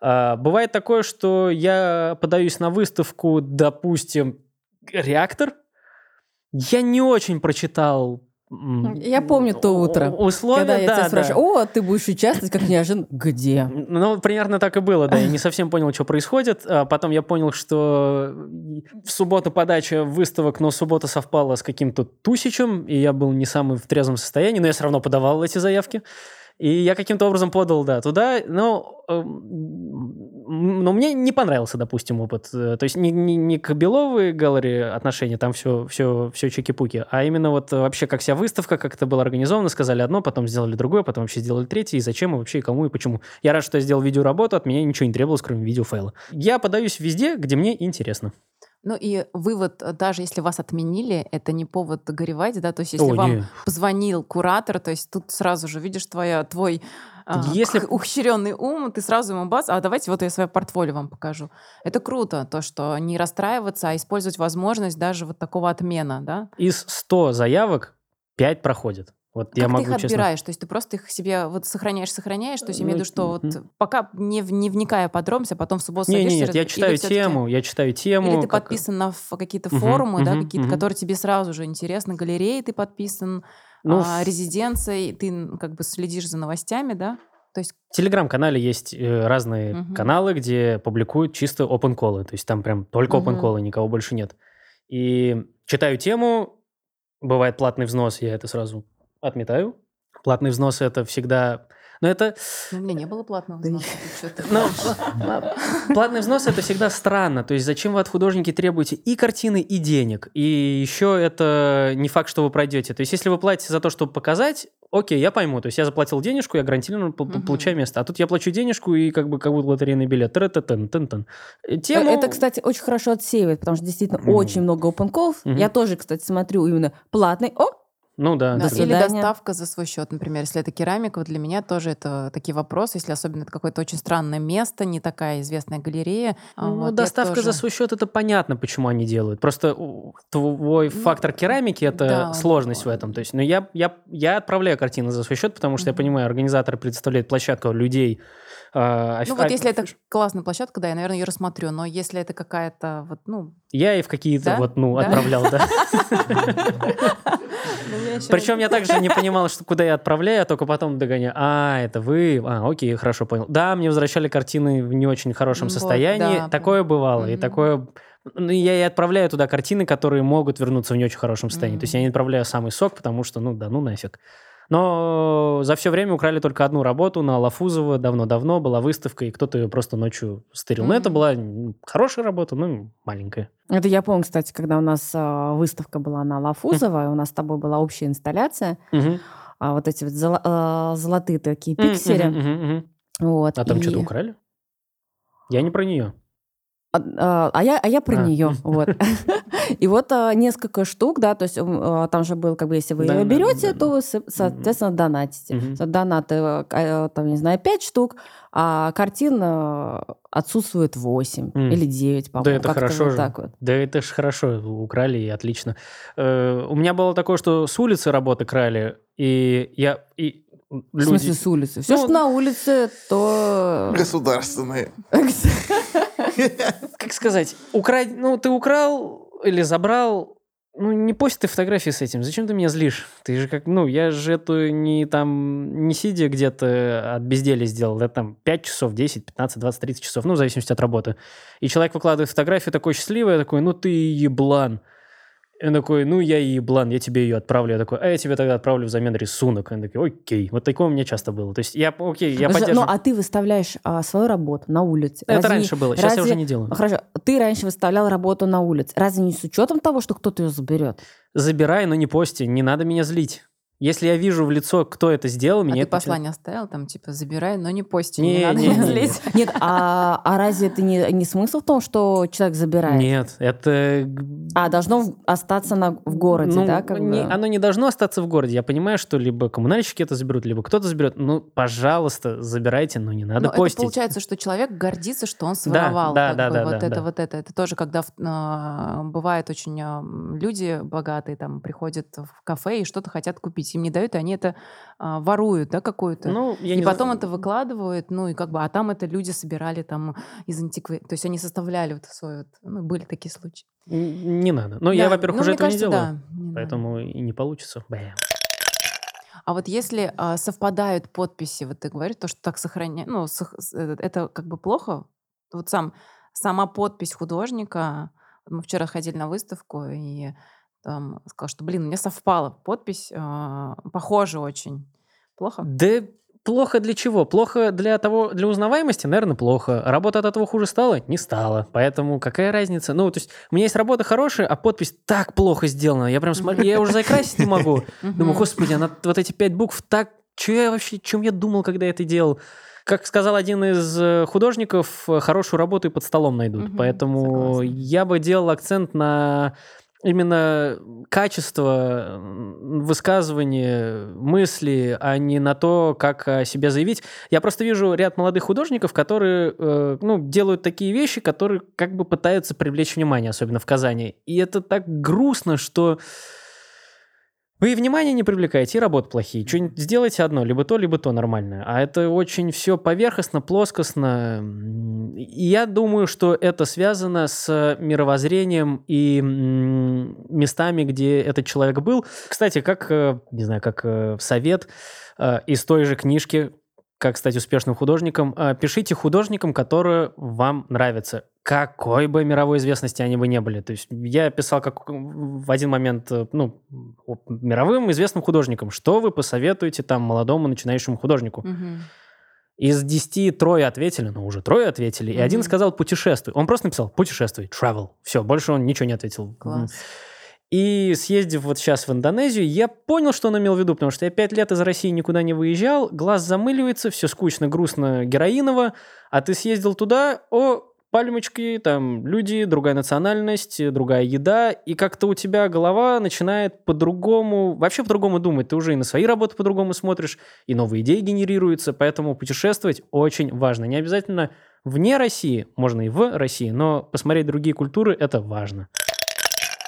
А, бывает такое, что я подаюсь на выставку, допустим, реактор, Я не очень прочитал Я помню то утро, Условия, Когда я да, тебя да. спрашиваю, о, ты будешь участвовать, как неожиданно. Где? Ну, примерно так и было, да. Я не совсем понял, что происходит. А потом я понял, что в субботу подача выставок, но суббота совпала с каким-то тусичем, и я был не самый в трезвом состоянии, но я все равно подавал эти заявки. И я каким-то образом подал, да, туда, но, эм, но мне не понравился, допустим, опыт. Э, То есть не, не, не к Беловой галере отношения, там все, все, все чики-пуки, а именно вот вообще как вся выставка, как это было организовано, сказали одно, потом сделали другое, потом вообще сделали третье, и зачем, и вообще, и кому, и почему. Я рад, что я сделал видеоработу, от меня ничего не требовалось, кроме видеофайла. Я подаюсь везде, где мне интересно. Ну и вывод, э, даже если вас отменили, это не повод горевать, да, то есть если О, вам не. позвонил куратор, то есть тут сразу же видишь твоя, твой а, Если- ухищренный ум, ты сразу ему бац, а давайте вот я свое портфолио вам покажу. Это круто, то, что не расстраиваться, а использовать возможность даже вот такого отмена, да. Из 100 заявок 5 проходит. Вот я как могу ты их честно... отбираешь? То есть ты просто их себе вот сохраняешь, сохраняешь, то есть я имею в виду, что вот пока не, не вникая подробности, а потом в субботу Не, садишься, нет, я читаю тему, я читаю тему. Или ты как- подписан на какие-то форумы, да, мгм, какие-то, мгм. которые тебе сразу же интересны, галереи ты подписан, Ну, а, резиденцией, ты как бы следишь за новостями, да? То есть, В Телеграм-канале есть э, разные Мгм. каналы, где публикуют чисто open колы. То есть там прям только open колы, никого больше нет. И читаю тему, бывает платный взнос, я это сразу отметаю. Платный взнос это всегда... Но это... ну, у меня не было платного взноса? Ну, платный взнос это всегда странно. То есть зачем вы от художники требуете и картины, и денег? И еще это не факт, что вы пройдете. То есть если вы платите за то, чтобы показать, окей, я пойму. То есть я заплатил денежку, я гарантированно получаю место. А тут я плачу денежку и как бы как будто лотерейный билет. Э, Э, Тему... Это, кстати, очень хорошо отсеивает, потому что действительно очень много опенков. Я тоже, кстати, смотрю именно платный. О, Ну да. Да, или доставка за свой счет, например, если это керамика, вот для меня тоже это такие вопросы, если особенно это какое-то очень странное место, не такая известная галерея. а Ну, вот я доставка за тоже- свой счет это понятно, почему они делают. Просто твой Ну, фактор керамики это да, сложность в да. этом. То есть, ну, я, я, я отправляю картины за свой счет, потому что я Мгм. понимаю, организаторы предоставляют площадку людей. А, Ну аф- вот а- если это классная площадка, да, я, наверное, ее рассмотрю, но если это какая-то вот, ну... Я и в какие-то Да? вот, ну, Да? отправлял, да. Причем я также не понимал, что куда я отправляю, а только потом догоняю. А, это вы? А, окей, хорошо, понял. Да, мне возвращали картины в не очень хорошем Вот, состоянии. да, Такое бывало. И такое... Ну, я и отправляю туда картины, которые могут вернуться в не очень хорошем состоянии. То есть я не отправляю самый сок, потому что, ну да, ну нафиг. Но за все время украли только одну работу на Лафузово давно-давно, была выставка, и кто-то ее просто ночью стырил. Но это была хорошая работа, ну, маленькая. Это я помню, кстати, когда у нас а, выставка была на Лафузово, и у нас с тобой была общая инсталляция, а вот эти вот золо- а, золотые такие пиксели. Вот, А там и- что-то украли? Я не про нее. А, а, а я, а я про А. нее, вот. И вот а, несколько штук, да, то есть а, там же был, как бы, если вы Да, ее берете, да, то да. вы, со- соответственно, донатите. За Донаты, э, э, там, не знаю, 5 штук, а картин э, отсутствует 8 М. или 9, по-моему. Да это хорошо вот же. так вот. Да это ж хорошо, украли и отлично. Э, у меня было такое, что с улицы работы крали, и я... И В люди... смысле, с улицы? Все, Ну, что на улице, то... Государственные. Как сказать? Укра... Ну, ты украл или забрал... Ну, не пост ты фотографии с этим. Зачем ты меня злишь? Ты же как... Ну, я же эту не там... Не сидя где-то от безделия сделал. Это там 5 часов, 10, 15, 20, 30 часов. Ну, в зависимости от работы. И человек выкладывает фотографию такой счастливый, такой, ну, ты еблан. И он такой, ну, я еблан, я тебе ее отправлю. Я такой, а я тебе тогда отправлю взамен рисунок. Он такой, окей. Вот такое у меня часто было. То есть я, окей, я Слушай, поддерживаю. Ну, а ты выставляешь а, свою работу на улице. Это Разве раньше было, сейчас я разве- уже не делаю. Хорошо, ты раньше выставлял работу на улице. Разве не с учетом того, что кто-то ее заберет? Забирай, но не пости, не надо меня злить. Если я вижу в лицо, кто это сделал, А меня ты это послание оставил, там, типа, забирай, но не пости, не, Не, надо не, не, не. злить. Нет, а, а разве это не, не смысл в том, что человек забирает? Нет, это... А должно остаться на, в городе, ну, да? Как не- бы? Оно не должно остаться в городе. Я понимаю, что либо коммунальщики это заберут, либо кто-то заберет. Ну, пожалуйста, забирайте, но не надо Но это постить. получается, что человек гордится, что он своровал. да, да, бы, да, вот да, это, да. вот это. Это тоже, когда а, бывает очень м, люди богатые там приходят в кафе и что-то хотят купить, им не дают, и они это а, воруют, да, какую-то. Ну, я и потом знаю. это выкладывают, ну и как бы, а там это люди собирали там из антиквы, то есть они составляли вот свой вот, ну были такие случаи. Не надо. Ну, я, Да, во-первых, ну, уже этого кажется, не делаю. да, не надо. Поэтому и не получится. Бэм. А вот если а, совпадают подписи, вот ты говоришь, то, что так сохраняет, ну, сох- э, это как бы плохо? Вот сам, сама подпись художника, мы вчера ходили на выставку, и там сказал, что, блин, у меня совпала подпись, а, похоже очень. Плохо? Да плохо для чего? Плохо для того, для узнаваемости, наверное, плохо. Работа от этого хуже стала? Не стала. Поэтому какая разница? Ну, то есть у меня есть работа хорошая, а подпись так плохо сделана. Я прям смотрю, я уже закрасить не могу. Думаю, господи, она вот эти пять букв так... Че я вообще, чем я думал, когда это делал? Как сказал один из э, художников, э, хорошую работу и под столом найдут. Поэтому я бы делал акцент на именно качество высказывания мысли, а не на то, как о себе заявить. Я просто вижу ряд молодых художников, которые э, ну, делают такие вещи, которые как бы пытаются привлечь внимание, особенно в Казани. И это так грустно, что вы и внимание не привлекаете, и работы плохие. Что-нибудь сделайте одно, либо то, либо то нормальное. А это очень все поверхностно, плоскостно. И я думаю, что это связано с мировоззрением и местами, где этот человек был. Кстати, как, э, не знаю, как э, совет э, из той же книжки как стать успешным художником, э, пишите художникам, которые вам нравятся. Какой бы мировой известности они бы не были. То есть я писал как в один момент э, ну, мировым известным художникам. Что вы посоветуете там молодому начинающему художнику? Мгм. Из 10 трое ответили, ну уже трое ответили, и один сказал путешествуй. Он просто написал путешествуй, travel. Все, больше он ничего не ответил. Класс. И съездив вот сейчас в Индонезию, я понял, что он имел в виду, потому что я пять лет из России никуда не выезжал, глаз замыливается, все скучно, грустно, героиново, а ты съездил туда, о, пальмочки, там люди, другая национальность, другая еда, и как-то у тебя голова начинает по-другому, вообще по-другому думать. Ты уже и на свои работы по-другому смотришь, и новые идеи генерируются, поэтому путешествовать очень важно. Не обязательно вне России, можно и в России, но посмотреть другие культуры – это важно.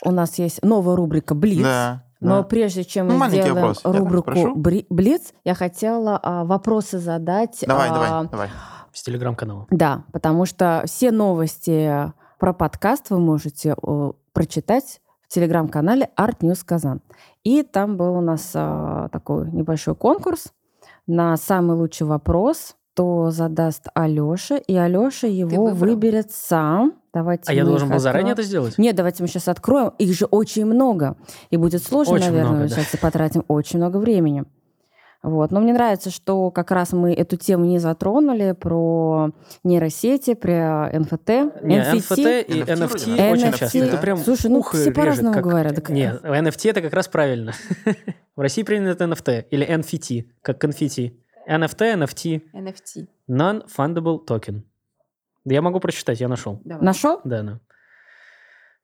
У нас есть новая рубрика «Блиц». Да. Но да. прежде чем Ну, мы маленький сделаем вопрос. Я рубрику. «Бри- «Блиц», я хотела а, вопросы задать. Давай, а, давай, давай. С телеграм-канала. Да, потому что все новости про подкаст вы можете э, прочитать в телеграм-канале Art News Казан. И там был у нас а, такой небольшой конкурс на самый лучший вопрос, то задаст Алёша, и Алёша его выбрал? выберет сам. Давайте А я должен был заранее откроем. это сделать? Нет, давайте мы сейчас откроем. Их же очень много. И будет сложно, Очень наверное, много, да. сейчас и потратим очень много времени. Вот. Но мне нравится, что как раз мы эту тему не затронули про нейросети, про НФТ. Не, NFT. NFT и NFT NFT вроде, очень NFT. часто. Это прям Слушай, ну все по-разному как- говорят. Так- Не, NFT это как раз правильно. В России принято NFT или NFT, как конфетти. NFT, NFT, NFT. Non-Fundable Token. Да я могу прочитать, я нашел. Давай. Нашел? Да, да.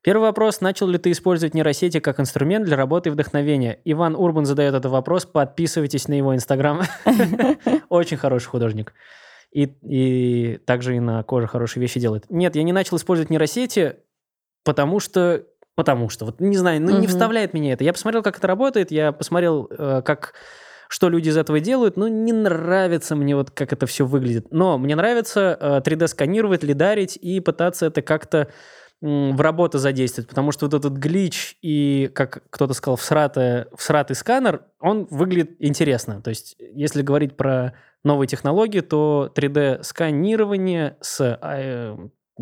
Первый вопрос. Начал ли ты использовать нейросети как инструмент для работы и вдохновения? Иван Урбан задает этот вопрос. Подписывайтесь на его инстаграм. Очень хороший художник. И, и также и на коже хорошие вещи делает. Нет, я не начал использовать нейросети, потому что... Потому что, вот не знаю, ну не вставляет меня это. Я посмотрел, как это работает, я посмотрел, э, как что люди из этого делают, но не нравится мне вот как это все выглядит. Но мне нравится э, 3D-сканировать, лидарить и пытаться это как-то в работу задействовать, потому что вот этот глич и, как кто-то сказал, всратый, всратый сканер, он выглядит интересно. То есть, если говорить про новые технологии, то 3D-сканирование с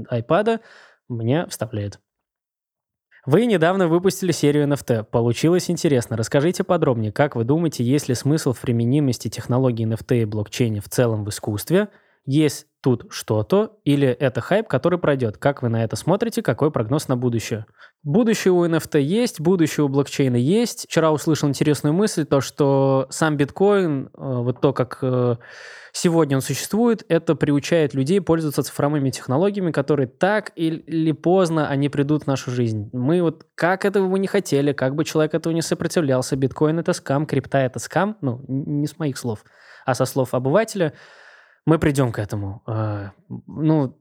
iPad мне вставляет. Вы недавно выпустили серию NFT. Получилось интересно. Расскажите подробнее, как вы думаете, есть ли смысл в применимости технологий NFT и блокчейна в целом в искусстве? Есть тут что-то или это хайп, который пройдет? Как вы на это смотрите? Какой прогноз на будущее? Будущее у NFT есть, будущее у блокчейна есть. Вчера услышал интересную мысль, то, что сам биткоин, э, вот то, как э, сегодня он существует, это приучает людей пользоваться цифровыми технологиями, которые так или поздно они придут в нашу жизнь. Мы вот как этого бы не хотели, как бы человек этого не сопротивлялся, биткоин это скам, крипта это скам, ну, не с моих слов, а со слов обывателя, мы придем к этому. А, Ну,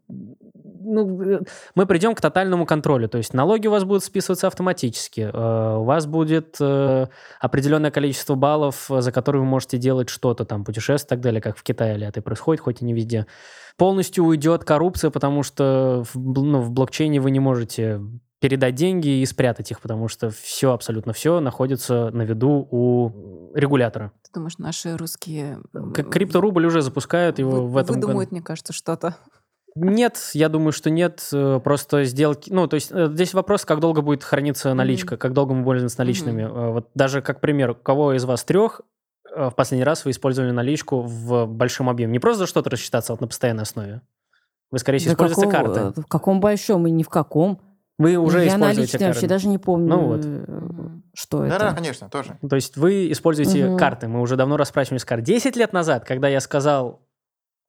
ну, э, мы придем к тотальному контролю. То есть налоги у вас будут списываться автоматически. э, У вас будет э, определенное количество баллов, за которые вы можете делать что-то, там, путешествовать и так далее, как в Китае или это происходит, хоть и не везде. Полностью уйдет коррупция, потому что в, ну, в блокчейне вы не можете передать деньги и спрятать их, потому что все, абсолютно все находится на виду у регулятора. Ты думаешь, наши русские... Крипторубль уже запускают его вы- в этом году. Выдумают, мне кажется, что-то. Нет, я думаю, что нет. э, Просто сделки... Ну, то есть э, здесь вопрос, как долго будет храниться наличка, как долго мы пользуемся наличными. Э, Вот даже как пример, у кого из вас трех в последний раз вы использовали наличку в большом объеме? Не просто за что-то рассчитаться, а вот на постоянной основе. Вы, скорее всего, Да используете какого- карты. В каком большом и ни в каком. Вы уже Я используете наличные вообще карты. даже не помню, Ну вот. что это. Да-да, конечно, тоже. То есть вы используете Мгм. карты. Мы уже давно расспрашивали с карт. 10 лет назад, когда я сказал,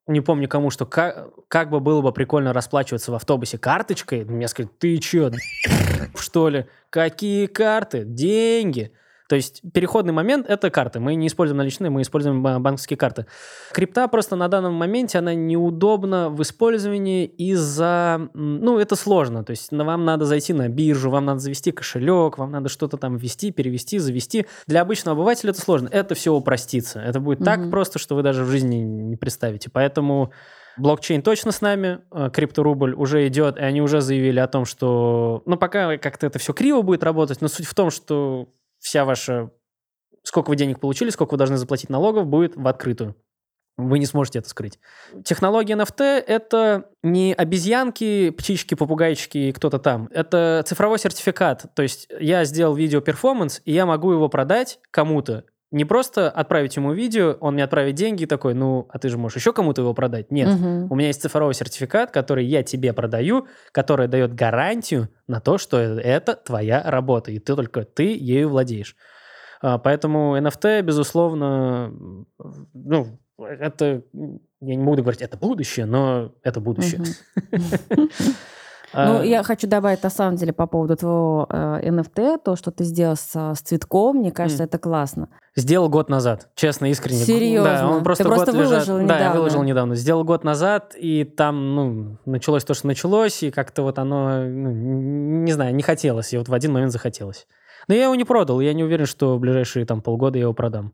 не помню кому, что как, как бы было бы прикольно расплачиваться в автобусе карточкой, мне сказали, ты чё, что ли? Какие карты? Деньги. То есть переходный момент – это карты. Мы не используем наличные, мы используем ба- банковские карты. Крипта просто на данном моменте, она неудобна в использовании из-за... Ну, это сложно. То есть вам надо зайти на биржу, вам надо завести кошелек, вам надо что-то там ввести, перевести, завести. Для обычного обывателя это сложно. Это все упростится. Это будет так Мгм. просто, что вы даже в жизни не представите. Поэтому блокчейн точно с нами, э, крипторубль уже идет, и они уже заявили о том, что... Ну, пока как-то это все криво будет работать, но суть в том, что вся ваша... Сколько вы денег получили, сколько вы должны заплатить налогов, будет в открытую. Вы не сможете это скрыть. Технология NFT — это не обезьянки, птички, попугайчики и кто-то там. Это цифровой сертификат. То есть я сделал видео-перформанс, и я могу его продать кому-то. Не просто отправить ему видео, он мне отправит деньги и такой, ну, а ты же можешь еще кому-то его продать. Нет. Мгм. У меня есть цифровой сертификат, который я тебе продаю, который дает гарантию на то, что это твоя работа, и ты только ты ею владеешь. А, Поэтому NFT, безусловно, ну, это, я не буду говорить, это будущее, но это будущее. А, Ну, я хочу добавить, на самом деле, по поводу твоего э, NFT, то, что ты сделал с, с цветком, мне кажется, М. это классно. Сделал год назад, честно, искренне. Серьезно? Да, он просто Ты год просто лежат- выложил Да, я недавно? выложил недавно. Сделал год назад, и там, ну, началось то, что началось, и как-то вот оно, ну, не знаю, не хотелось, и вот в один момент захотелось. Но я его не продал, я не уверен, что в ближайшие там полгода я его продам.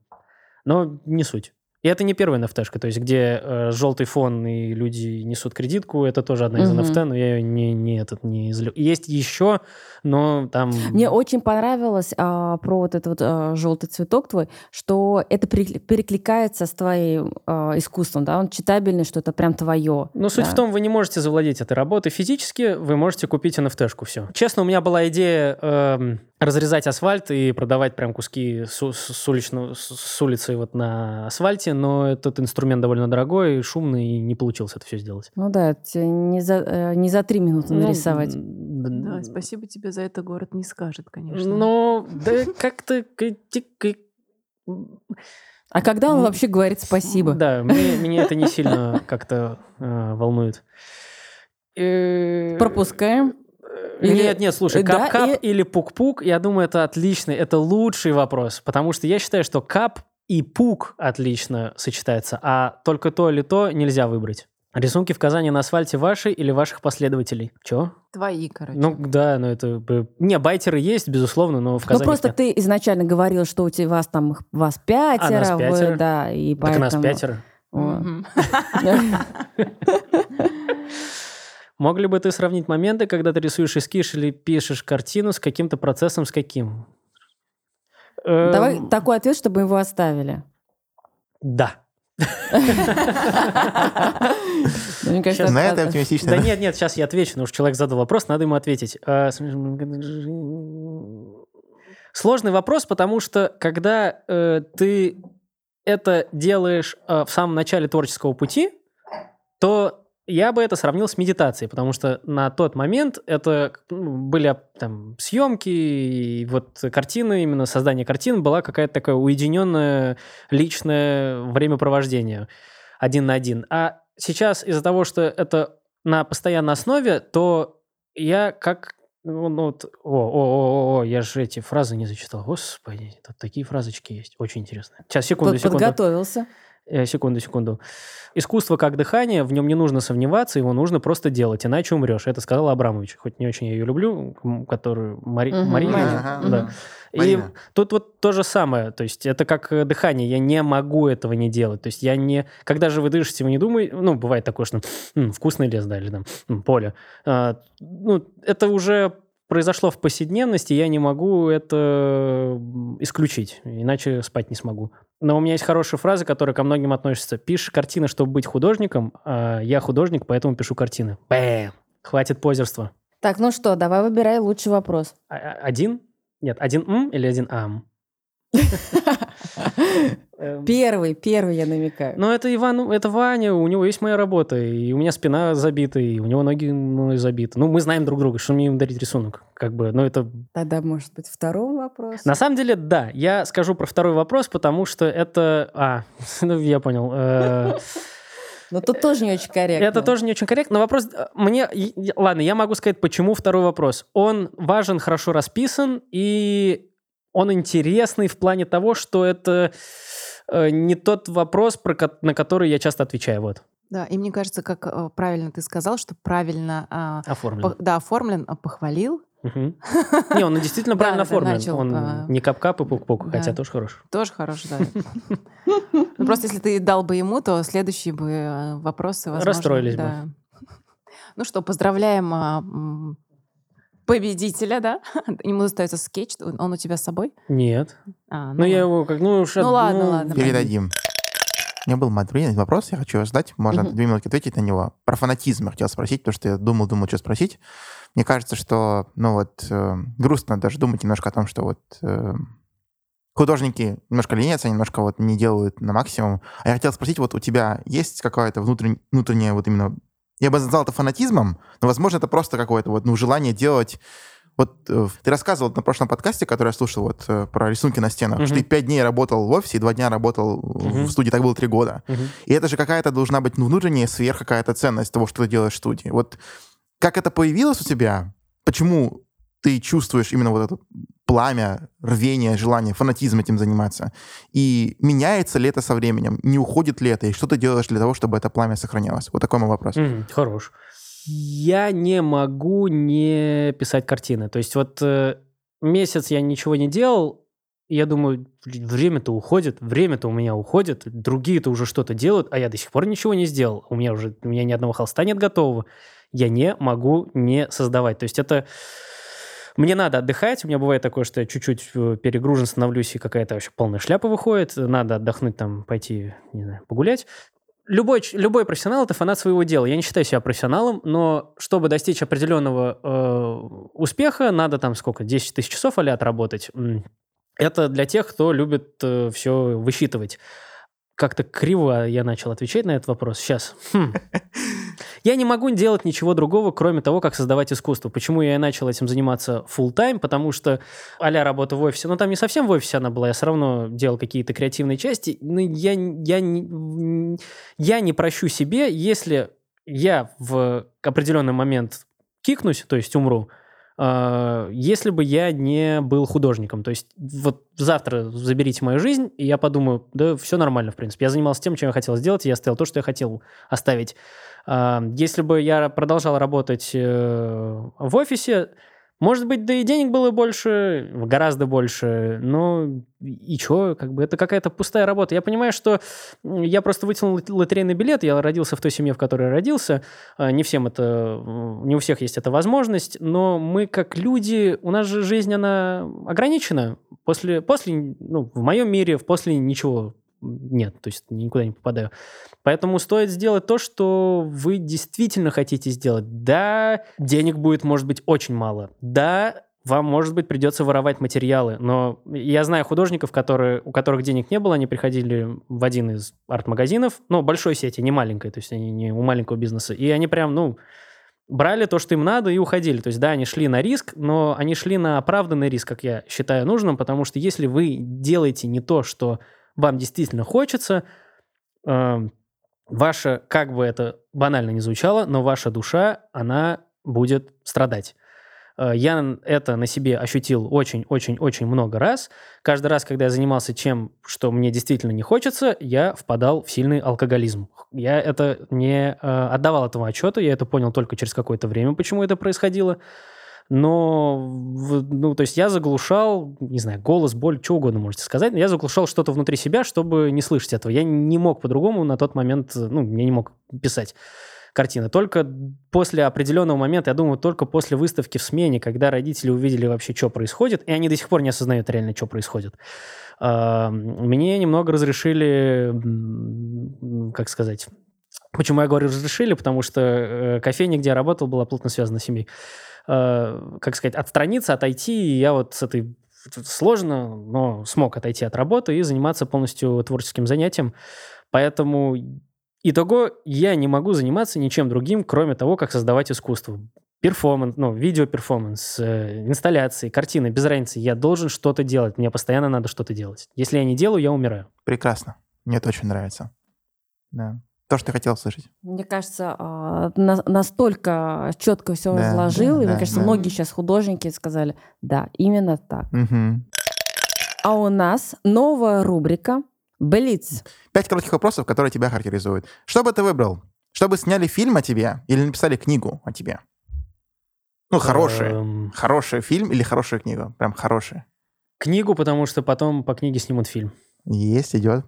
Но не суть. И это не первая nft то есть где э, желтый фон и люди несут кредитку, это тоже одна из Мгм. NFT, но я ее не, не, этот, не излю. Есть еще, но там... Мне очень понравилось а, про вот этот вот, желтый цветок твой, что это перекли- перекликается с твоим а, искусством, да, он читабельный, что это прям твое. Ну, суть да. в том, вы не можете завладеть этой работой физически, вы можете купить NFT-шку, все. Честно, у меня была идея эм, разрезать асфальт и продавать прям куски с, у- с уличного- с- с улицы вот на асфальте, но этот инструмент довольно дорогой, шумный, и не получилось это все сделать. Ну да, не за, э, не за три минуты Ну, нарисовать. д- Да, спасибо тебе за это город не скажет, конечно. Ну, да как-то... А когда он Ну, вообще говорит спасибо? Да, меня это не сильно как-то э, волнует. Э, Пропускаем. Или- Нет, нет, слушай, Да, кап-кап и- или пук-пук, я думаю, это отличный, это лучший вопрос, потому что я считаю, что кап и пук отлично сочетаются, а только то или то нельзя выбрать. Рисунки в Казани на асфальте ваши или ваших последователей? Чё? Твои, короче. Ну да, ну это... бы- Не, байтеры есть, безусловно, но в Ну Казани... просто нет. ты изначально говорил, что у тебя вас там их- вас пятеро, нас вы- пятеро. да, и Так нас поэтому... пятеро. О. Мгм. Мог ли бы ты сравнить моменты, когда ты рисуешь эскиз или пишешь картину с каким-то процессом, с каким? Давай Эм, такой ответ, чтобы его оставили. Да. Ну. На это- оптимистично. Да нет, нет, сейчас я отвечу, но уж человек задал вопрос, надо ему ответить. С- Сложный вопрос, потому что когда э, ты это делаешь э, в самом начале творческого пути, то я бы это сравнил с медитацией, потому что на тот момент это ну, были там съемки, и вот картины, именно создание картин была какая-то такая уединенное личное времяпровождение один на один. А сейчас из-за того, что это на постоянной основе, то я как... Ну, ну вот, о, о, о, о, я же эти фразы не зачитал. Господи, тут такие фразочки есть. Очень интересно. Сейчас, секунду, Под- секунду. подготовился. Э, секунду, секунду. Искусство как дыхание, в нем не нужно сомневаться, его нужно просто делать, иначе умрешь. Это сказала Абрамович. Хоть не очень я ее люблю, которую Мари... Мария. Мария, Ага, да. мгм. И Марина. тут вот то же самое. То есть это как э, дыхание. Я не могу этого не делать. То есть я не... Когда же вы дышите, вы не думаете... Ну, бывает такое, что «М, вкусный лес, да, или там «М, поле. А, ну, это уже произошло в повседневности, я не могу это исключить, иначе спать не смогу. Но у меня есть хорошая фраза, которая ко многим относится. Пишешь картины, чтобы быть художником, а я художник, поэтому пишу картины. Бэм! Хватит позерства. Так, ну что, давай выбирай лучший вопрос. А- а- Один? Нет, один м или один ам? Эм, Первый, первый я намекаю. Ну, это Иван, это Ваня, у него есть моя работа, и у меня спина забита, и у него ноги мной забиты. Ну, мы знаем друг друга, что мне им дарить рисунок. Как бы, ну, это... Тогда, может быть, второй вопрос. На самом деле, да, я скажу про второй вопрос, потому что это... А, ну, я понял. Э, Но тут тоже не очень корректно. Это тоже не очень корректно. Но вопрос... э, Мне... Ладно, я могу сказать, почему второй вопрос. Он важен, хорошо расписан, и он интересный в плане того, что это э, не тот вопрос, про на который я часто отвечаю. Вот, Да, и мне кажется, как э, правильно ты сказал, что правильно а, оформлен. по- да, оформлен, а, похвалил. Мгм. Не, он действительно правильно оформлен. Он а, не кап-кап и пук-пук, хотя тоже хорош. Тоже хорош, да. Ну, Просто если ты дал бы ему, то следующие бы э, вопросы, возможно... Расстроились бы. Ну что, поздравляем победителя, да? Ему остается скетч. Он у тебя с собой? Нет. А, Ну, я ладно. его как... Ну, уж Ну, ладно, ладно. Передадим. У меня был материальный вопрос, я хочу задать, можно Мгм. две минутки ответить на него. Про фанатизм я хотел спросить, потому что я думал, думал, что спросить. Мне кажется, что, ну вот, э, грустно даже думать немножко о том, что вот э, художники немножко ленятся, немножко вот не делают на максимум. А я хотел спросить, вот у тебя есть какая-то внутрен- внутренняя вот именно... Я бы назвал это фанатизмом, но, возможно, это просто какое-то вот, ну, желание делать вот э, ты рассказывал на прошлом подкасте, который я слушал, вот э, про рисунки на стенах, Мгм. что ты пять дней работал в офисе и два дня работал Мгм. в студии, так было три года. Мгм. И это же какая-то должна быть ну, внутренняя сверх какая-то ценность того, что ты делаешь в студии. Вот как это появилось у тебя? Почему ты чувствуешь именно вот это пламя, рвение, желание, фанатизм этим заниматься? И меняется ли это со временем? Не уходит ли это? И что ты делаешь для того, чтобы это пламя сохранялось? Вот такой мой вопрос. Мгм, Хорош. Я не могу не писать картины. То есть вот э, месяц я ничего не делал, я думаю, «Блин, время-то уходит, время-то у меня уходит, другие-то уже что-то делают, а я до сих пор ничего не сделал. У меня уже у меня ни одного холста нет готового. Я не могу не создавать. То есть это мне надо отдыхать. У меня бывает такое, что я чуть-чуть э, перегружен становлюсь, и какая-то вообще полная шляпа выходит. Надо отдохнуть, там, пойти, не знаю, погулять. Любой, любой профессионал – это фанат своего дела. Я не считаю себя профессионалом, но чтобы достичь определенного э, успеха, надо там сколько, 10 тысяч часов а отработать. Это для тех, кто любит все высчитывать. Как-то криво я начал отвечать на этот вопрос. Сейчас. Хм. Я не могу делать ничего другого, кроме того, как создавать искусство. Почему я и начал этим заниматься full time? Потому что а работа в офисе, ну там не совсем в офисе она была, я все равно делал какие-то креативные части. Но я, я, не, я не прощу себе, если я в определенный момент кикнусь, то есть умру, если бы я не был художником. То есть вот завтра заберите мою жизнь, и я подумаю, да, все нормально, в принципе. Я занимался тем, чем я хотел сделать, и я оставил то, что я хотел оставить. Э, если бы я продолжал работать э, в офисе, может быть, да и денег было больше, гораздо больше, но и чё, как бы это какая-то пустая работа. Я понимаю, что я просто вытянул лот- лотерейный билет, я родился в той семье, в которой родился, А, не всем это, не у всех есть эта возможность, но мы как люди, у нас же жизнь, она ограничена. После, после ну, в моем мире, в после ничего нет, то есть никуда не попадаю. Поэтому стоит сделать то, что вы действительно хотите сделать. Да, денег будет, может быть, очень мало. Да, вам, может быть, придется воровать материалы. Но я знаю художников, которые, у которых денег не было, они приходили в один из арт-магазинов, ну, большой сети, не маленькой, то есть они не у маленького бизнеса, и они прям, ну, брали то, что им надо, и уходили. То есть, да, они шли на риск, но они шли на оправданный риск, как я считаю нужным, потому что если вы делаете не то, что вам действительно хочется, эм, ваша, как бы это банально не звучало, но ваша душа, она будет страдать. Э, Я это на себе ощутил очень-очень-очень много раз. Каждый раз, когда я занимался чем, что мне действительно не хочется, я впадал в сильный алкоголизм. Я это не э, отдавал этому отчета, я это понял только через какое-то время, почему это происходило. Но, ну, то есть я заглушал, не знаю, голос, боль, что угодно можете сказать, но я заглушал что-то внутри себя, чтобы не слышать этого. Я не мог по-другому на тот момент, ну, я не мог писать. картина. Только после определенного момента, я думаю, только после выставки в смене, когда родители увидели вообще, что происходит, и они до сих пор не осознают реально, что происходит, а, мне немного разрешили, как сказать, Почему я говорю разрешили? Потому что э, кофейня, где я работал, была плотно связана с семьей. Э, как сказать, отстраниться, отойти, и я вот с этой сложно, но смог отойти от работы и заниматься полностью творческим занятием. Поэтому итого я не могу заниматься ничем другим, кроме того, как создавать искусство. Перформанс, ну, видео-перформанс, э, инсталляции, картины, без разницы. Я должен что-то делать, мне постоянно надо что-то делать. Если я не делаю, я умираю. Прекрасно. Мне это очень нравится. Да. То, что ты хотел слышать. Мне кажется, а, на- настолько четко все Да, изложил, да, и мне да, кажется, да. многие сейчас художники сказали, да, именно так. Мгм. А у нас новая рубрика Блиц. Пять коротких вопросов, которые тебя характеризуют. Что бы ты выбрал? Чтобы сняли фильм о тебе или написали книгу о тебе? Ну, хороший. Эм, Хороший фильм или хорошую книгу? Прям хороший. Книгу, потому что потом по книге снимут фильм. Есть, идет.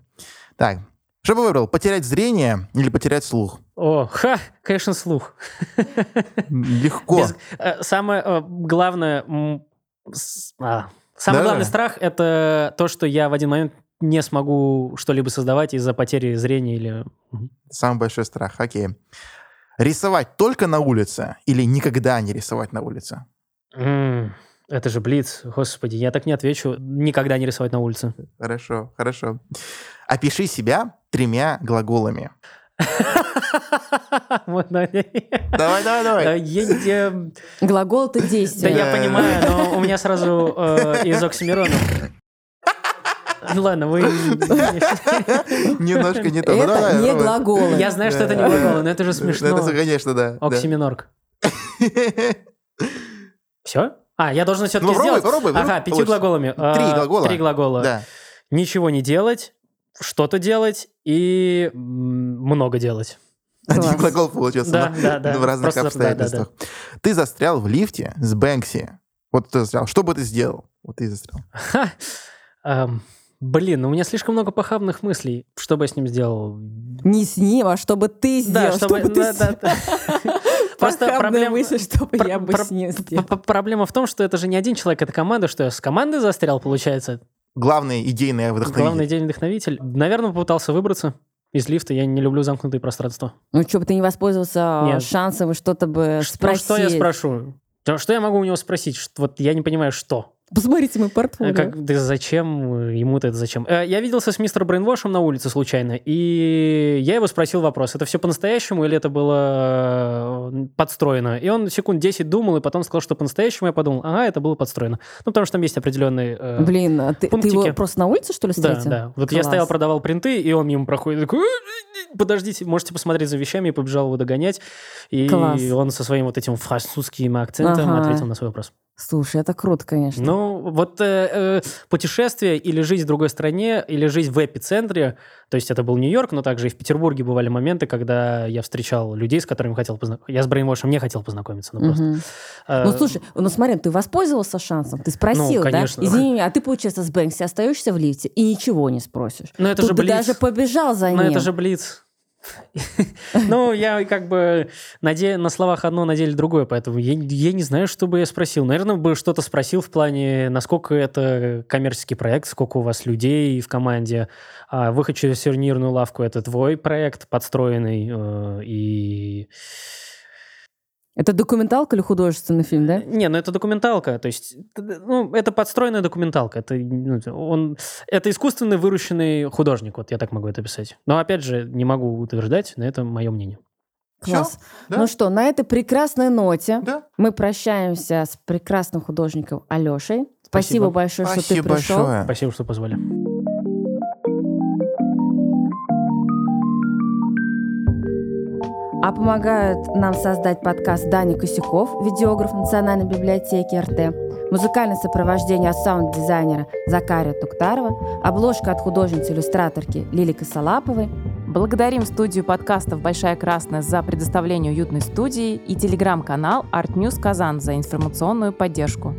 Так, что бы выбрал? Потерять зрение или потерять слух? О, ха, конечно, слух. Легко. Без- э, самое э, главное... а, самый Да-да. главный страх — это то, что я в один момент не смогу что-либо создавать из-за потери зрения или... Самый большой страх. Окей. Рисовать только на улице или никогда не рисовать на улице? М, Это же Блиц, господи, я так не отвечу. Никогда не рисовать на улице. Хорошо, хорошо. Опиши себя тремя глаголами. Да. Давай, давай, давай. Глагол это Да действие. я понимаю, но у меня сразу э, из оксимирона. Ну Ладно, вы... Немножко не то. Ну, Это не давай. глаголы. Я знаю, что это не Да. глаголы, но это же Это, смешно. конечно, да. да. Оксиминорк. Все? А, я должен все-таки Ну, попробуй, сделать? попробуй, Ага, попробуй. пятью Получится. глаголами. А, Три глагола. Три глагола. Да. Ничего не делать, что-то делать и много делать. Один Класс. глагол получился. Да, но да, да. В разных Просто- да, да, да. обстоятельствах. Ты застрял в лифте с Бэнкси. Вот ты застрял. Что бы ты сделал? Вот ты застрял. Ха. Ам, Блин, ну у меня слишком много похабных мыслей. Что бы я с ним сделал? Не с ним, а чтобы ты сделал. Да, чтобы... чтобы ты да, с- да, да. Просто Похабная проблема... мысль, чтобы про- я бы с ним сделал. Проблема в том, что это же не один человек, это команда, что я с командой застрял, получается. Главный идейный вдохновитель. Главный день вдохновитель. Наверное, попытался выбраться из лифта. Я не люблю замкнутые пространства. Ну что бы ты не воспользовался Нет. шансом и что-то бы ну, спросить. что я спрошу? Что я могу у него спросить? Что- Вот я не понимаю, что. Посмотрите мой портфолио. Как, да зачем ему-то это зачем? Э, Я виделся с мистером Брейнвошем на улице случайно, и я его спросил вопрос, это все по-настоящему или это было э, подстроено? И он секунд 10 думал, и потом сказал, что по-настоящему. Я подумал, ага, это было подстроено. Ну, потому что там есть определенные... э, Блин, а ты, ты его просто на улице, что ли, Да, встретил? да. Вот я Класс. стоял, продавал принты, и он мимо проходит, такой, «Э, подождите, можете посмотреть за вещами, и побежал его догонять. И Класс. он со своим вот этим французским акцентом Ага. ответил на свой вопрос. Слушай, это круто, конечно. Ну, вот э, э, путешествие или жизнь в другой стране, или жизнь в эпицентре, то есть это был Нью-Йорк, но также и в Петербурге бывали моменты, когда я встречал людей, с которыми хотел познакомиться. Я с Брейнвошем не хотел познакомиться, ну просто. Мгм. Э, Ну, слушай, ну смотри, ты воспользовался шансом, ты спросил, да? конечно. Извини меня, а ты, получается, с Бэнкси остаешься в лифте и ничего не спросишь. Ну, это Тут же ты Блиц. даже побежал за Но ним. это же Блиц. Ну, я как бы наде- на словах одно, на деле другое, поэтому я, не знаю, что бы я спросил. Наверное, бы что-то спросил в плане, насколько это коммерческий проект, сколько у вас людей в команде. А выход через сувенирную лавку – это твой проект подстроенный, э, и... Это документалка или художественный фильм, да? Не, ну это документалка, то есть, ну, это подстроенная документалка. Это, ну, он, это искусственный выращенный художник, вот я так могу это описать. Но, опять же, не могу утверждать, но это мое мнение. Класс. Да? Ну что, на этой прекрасной ноте Да. мы прощаемся с прекрасным художником Алешей. Спасибо, Спасибо. большое, что ты Спасибо пришел. большое. Спасибо, что позвали. А помогают нам создать подкаст Даня Косяков, видеограф Национальной библиотеки РТ, музыкальное сопровождение от саунд-дизайнера Закария Туктарова, обложка от художницы-иллюстраторки Лили Косолаповой. Благодарим студию подкастов «Большая Красная» за предоставление уютной студии и телеграм-канал Art News Казан за информационную поддержку.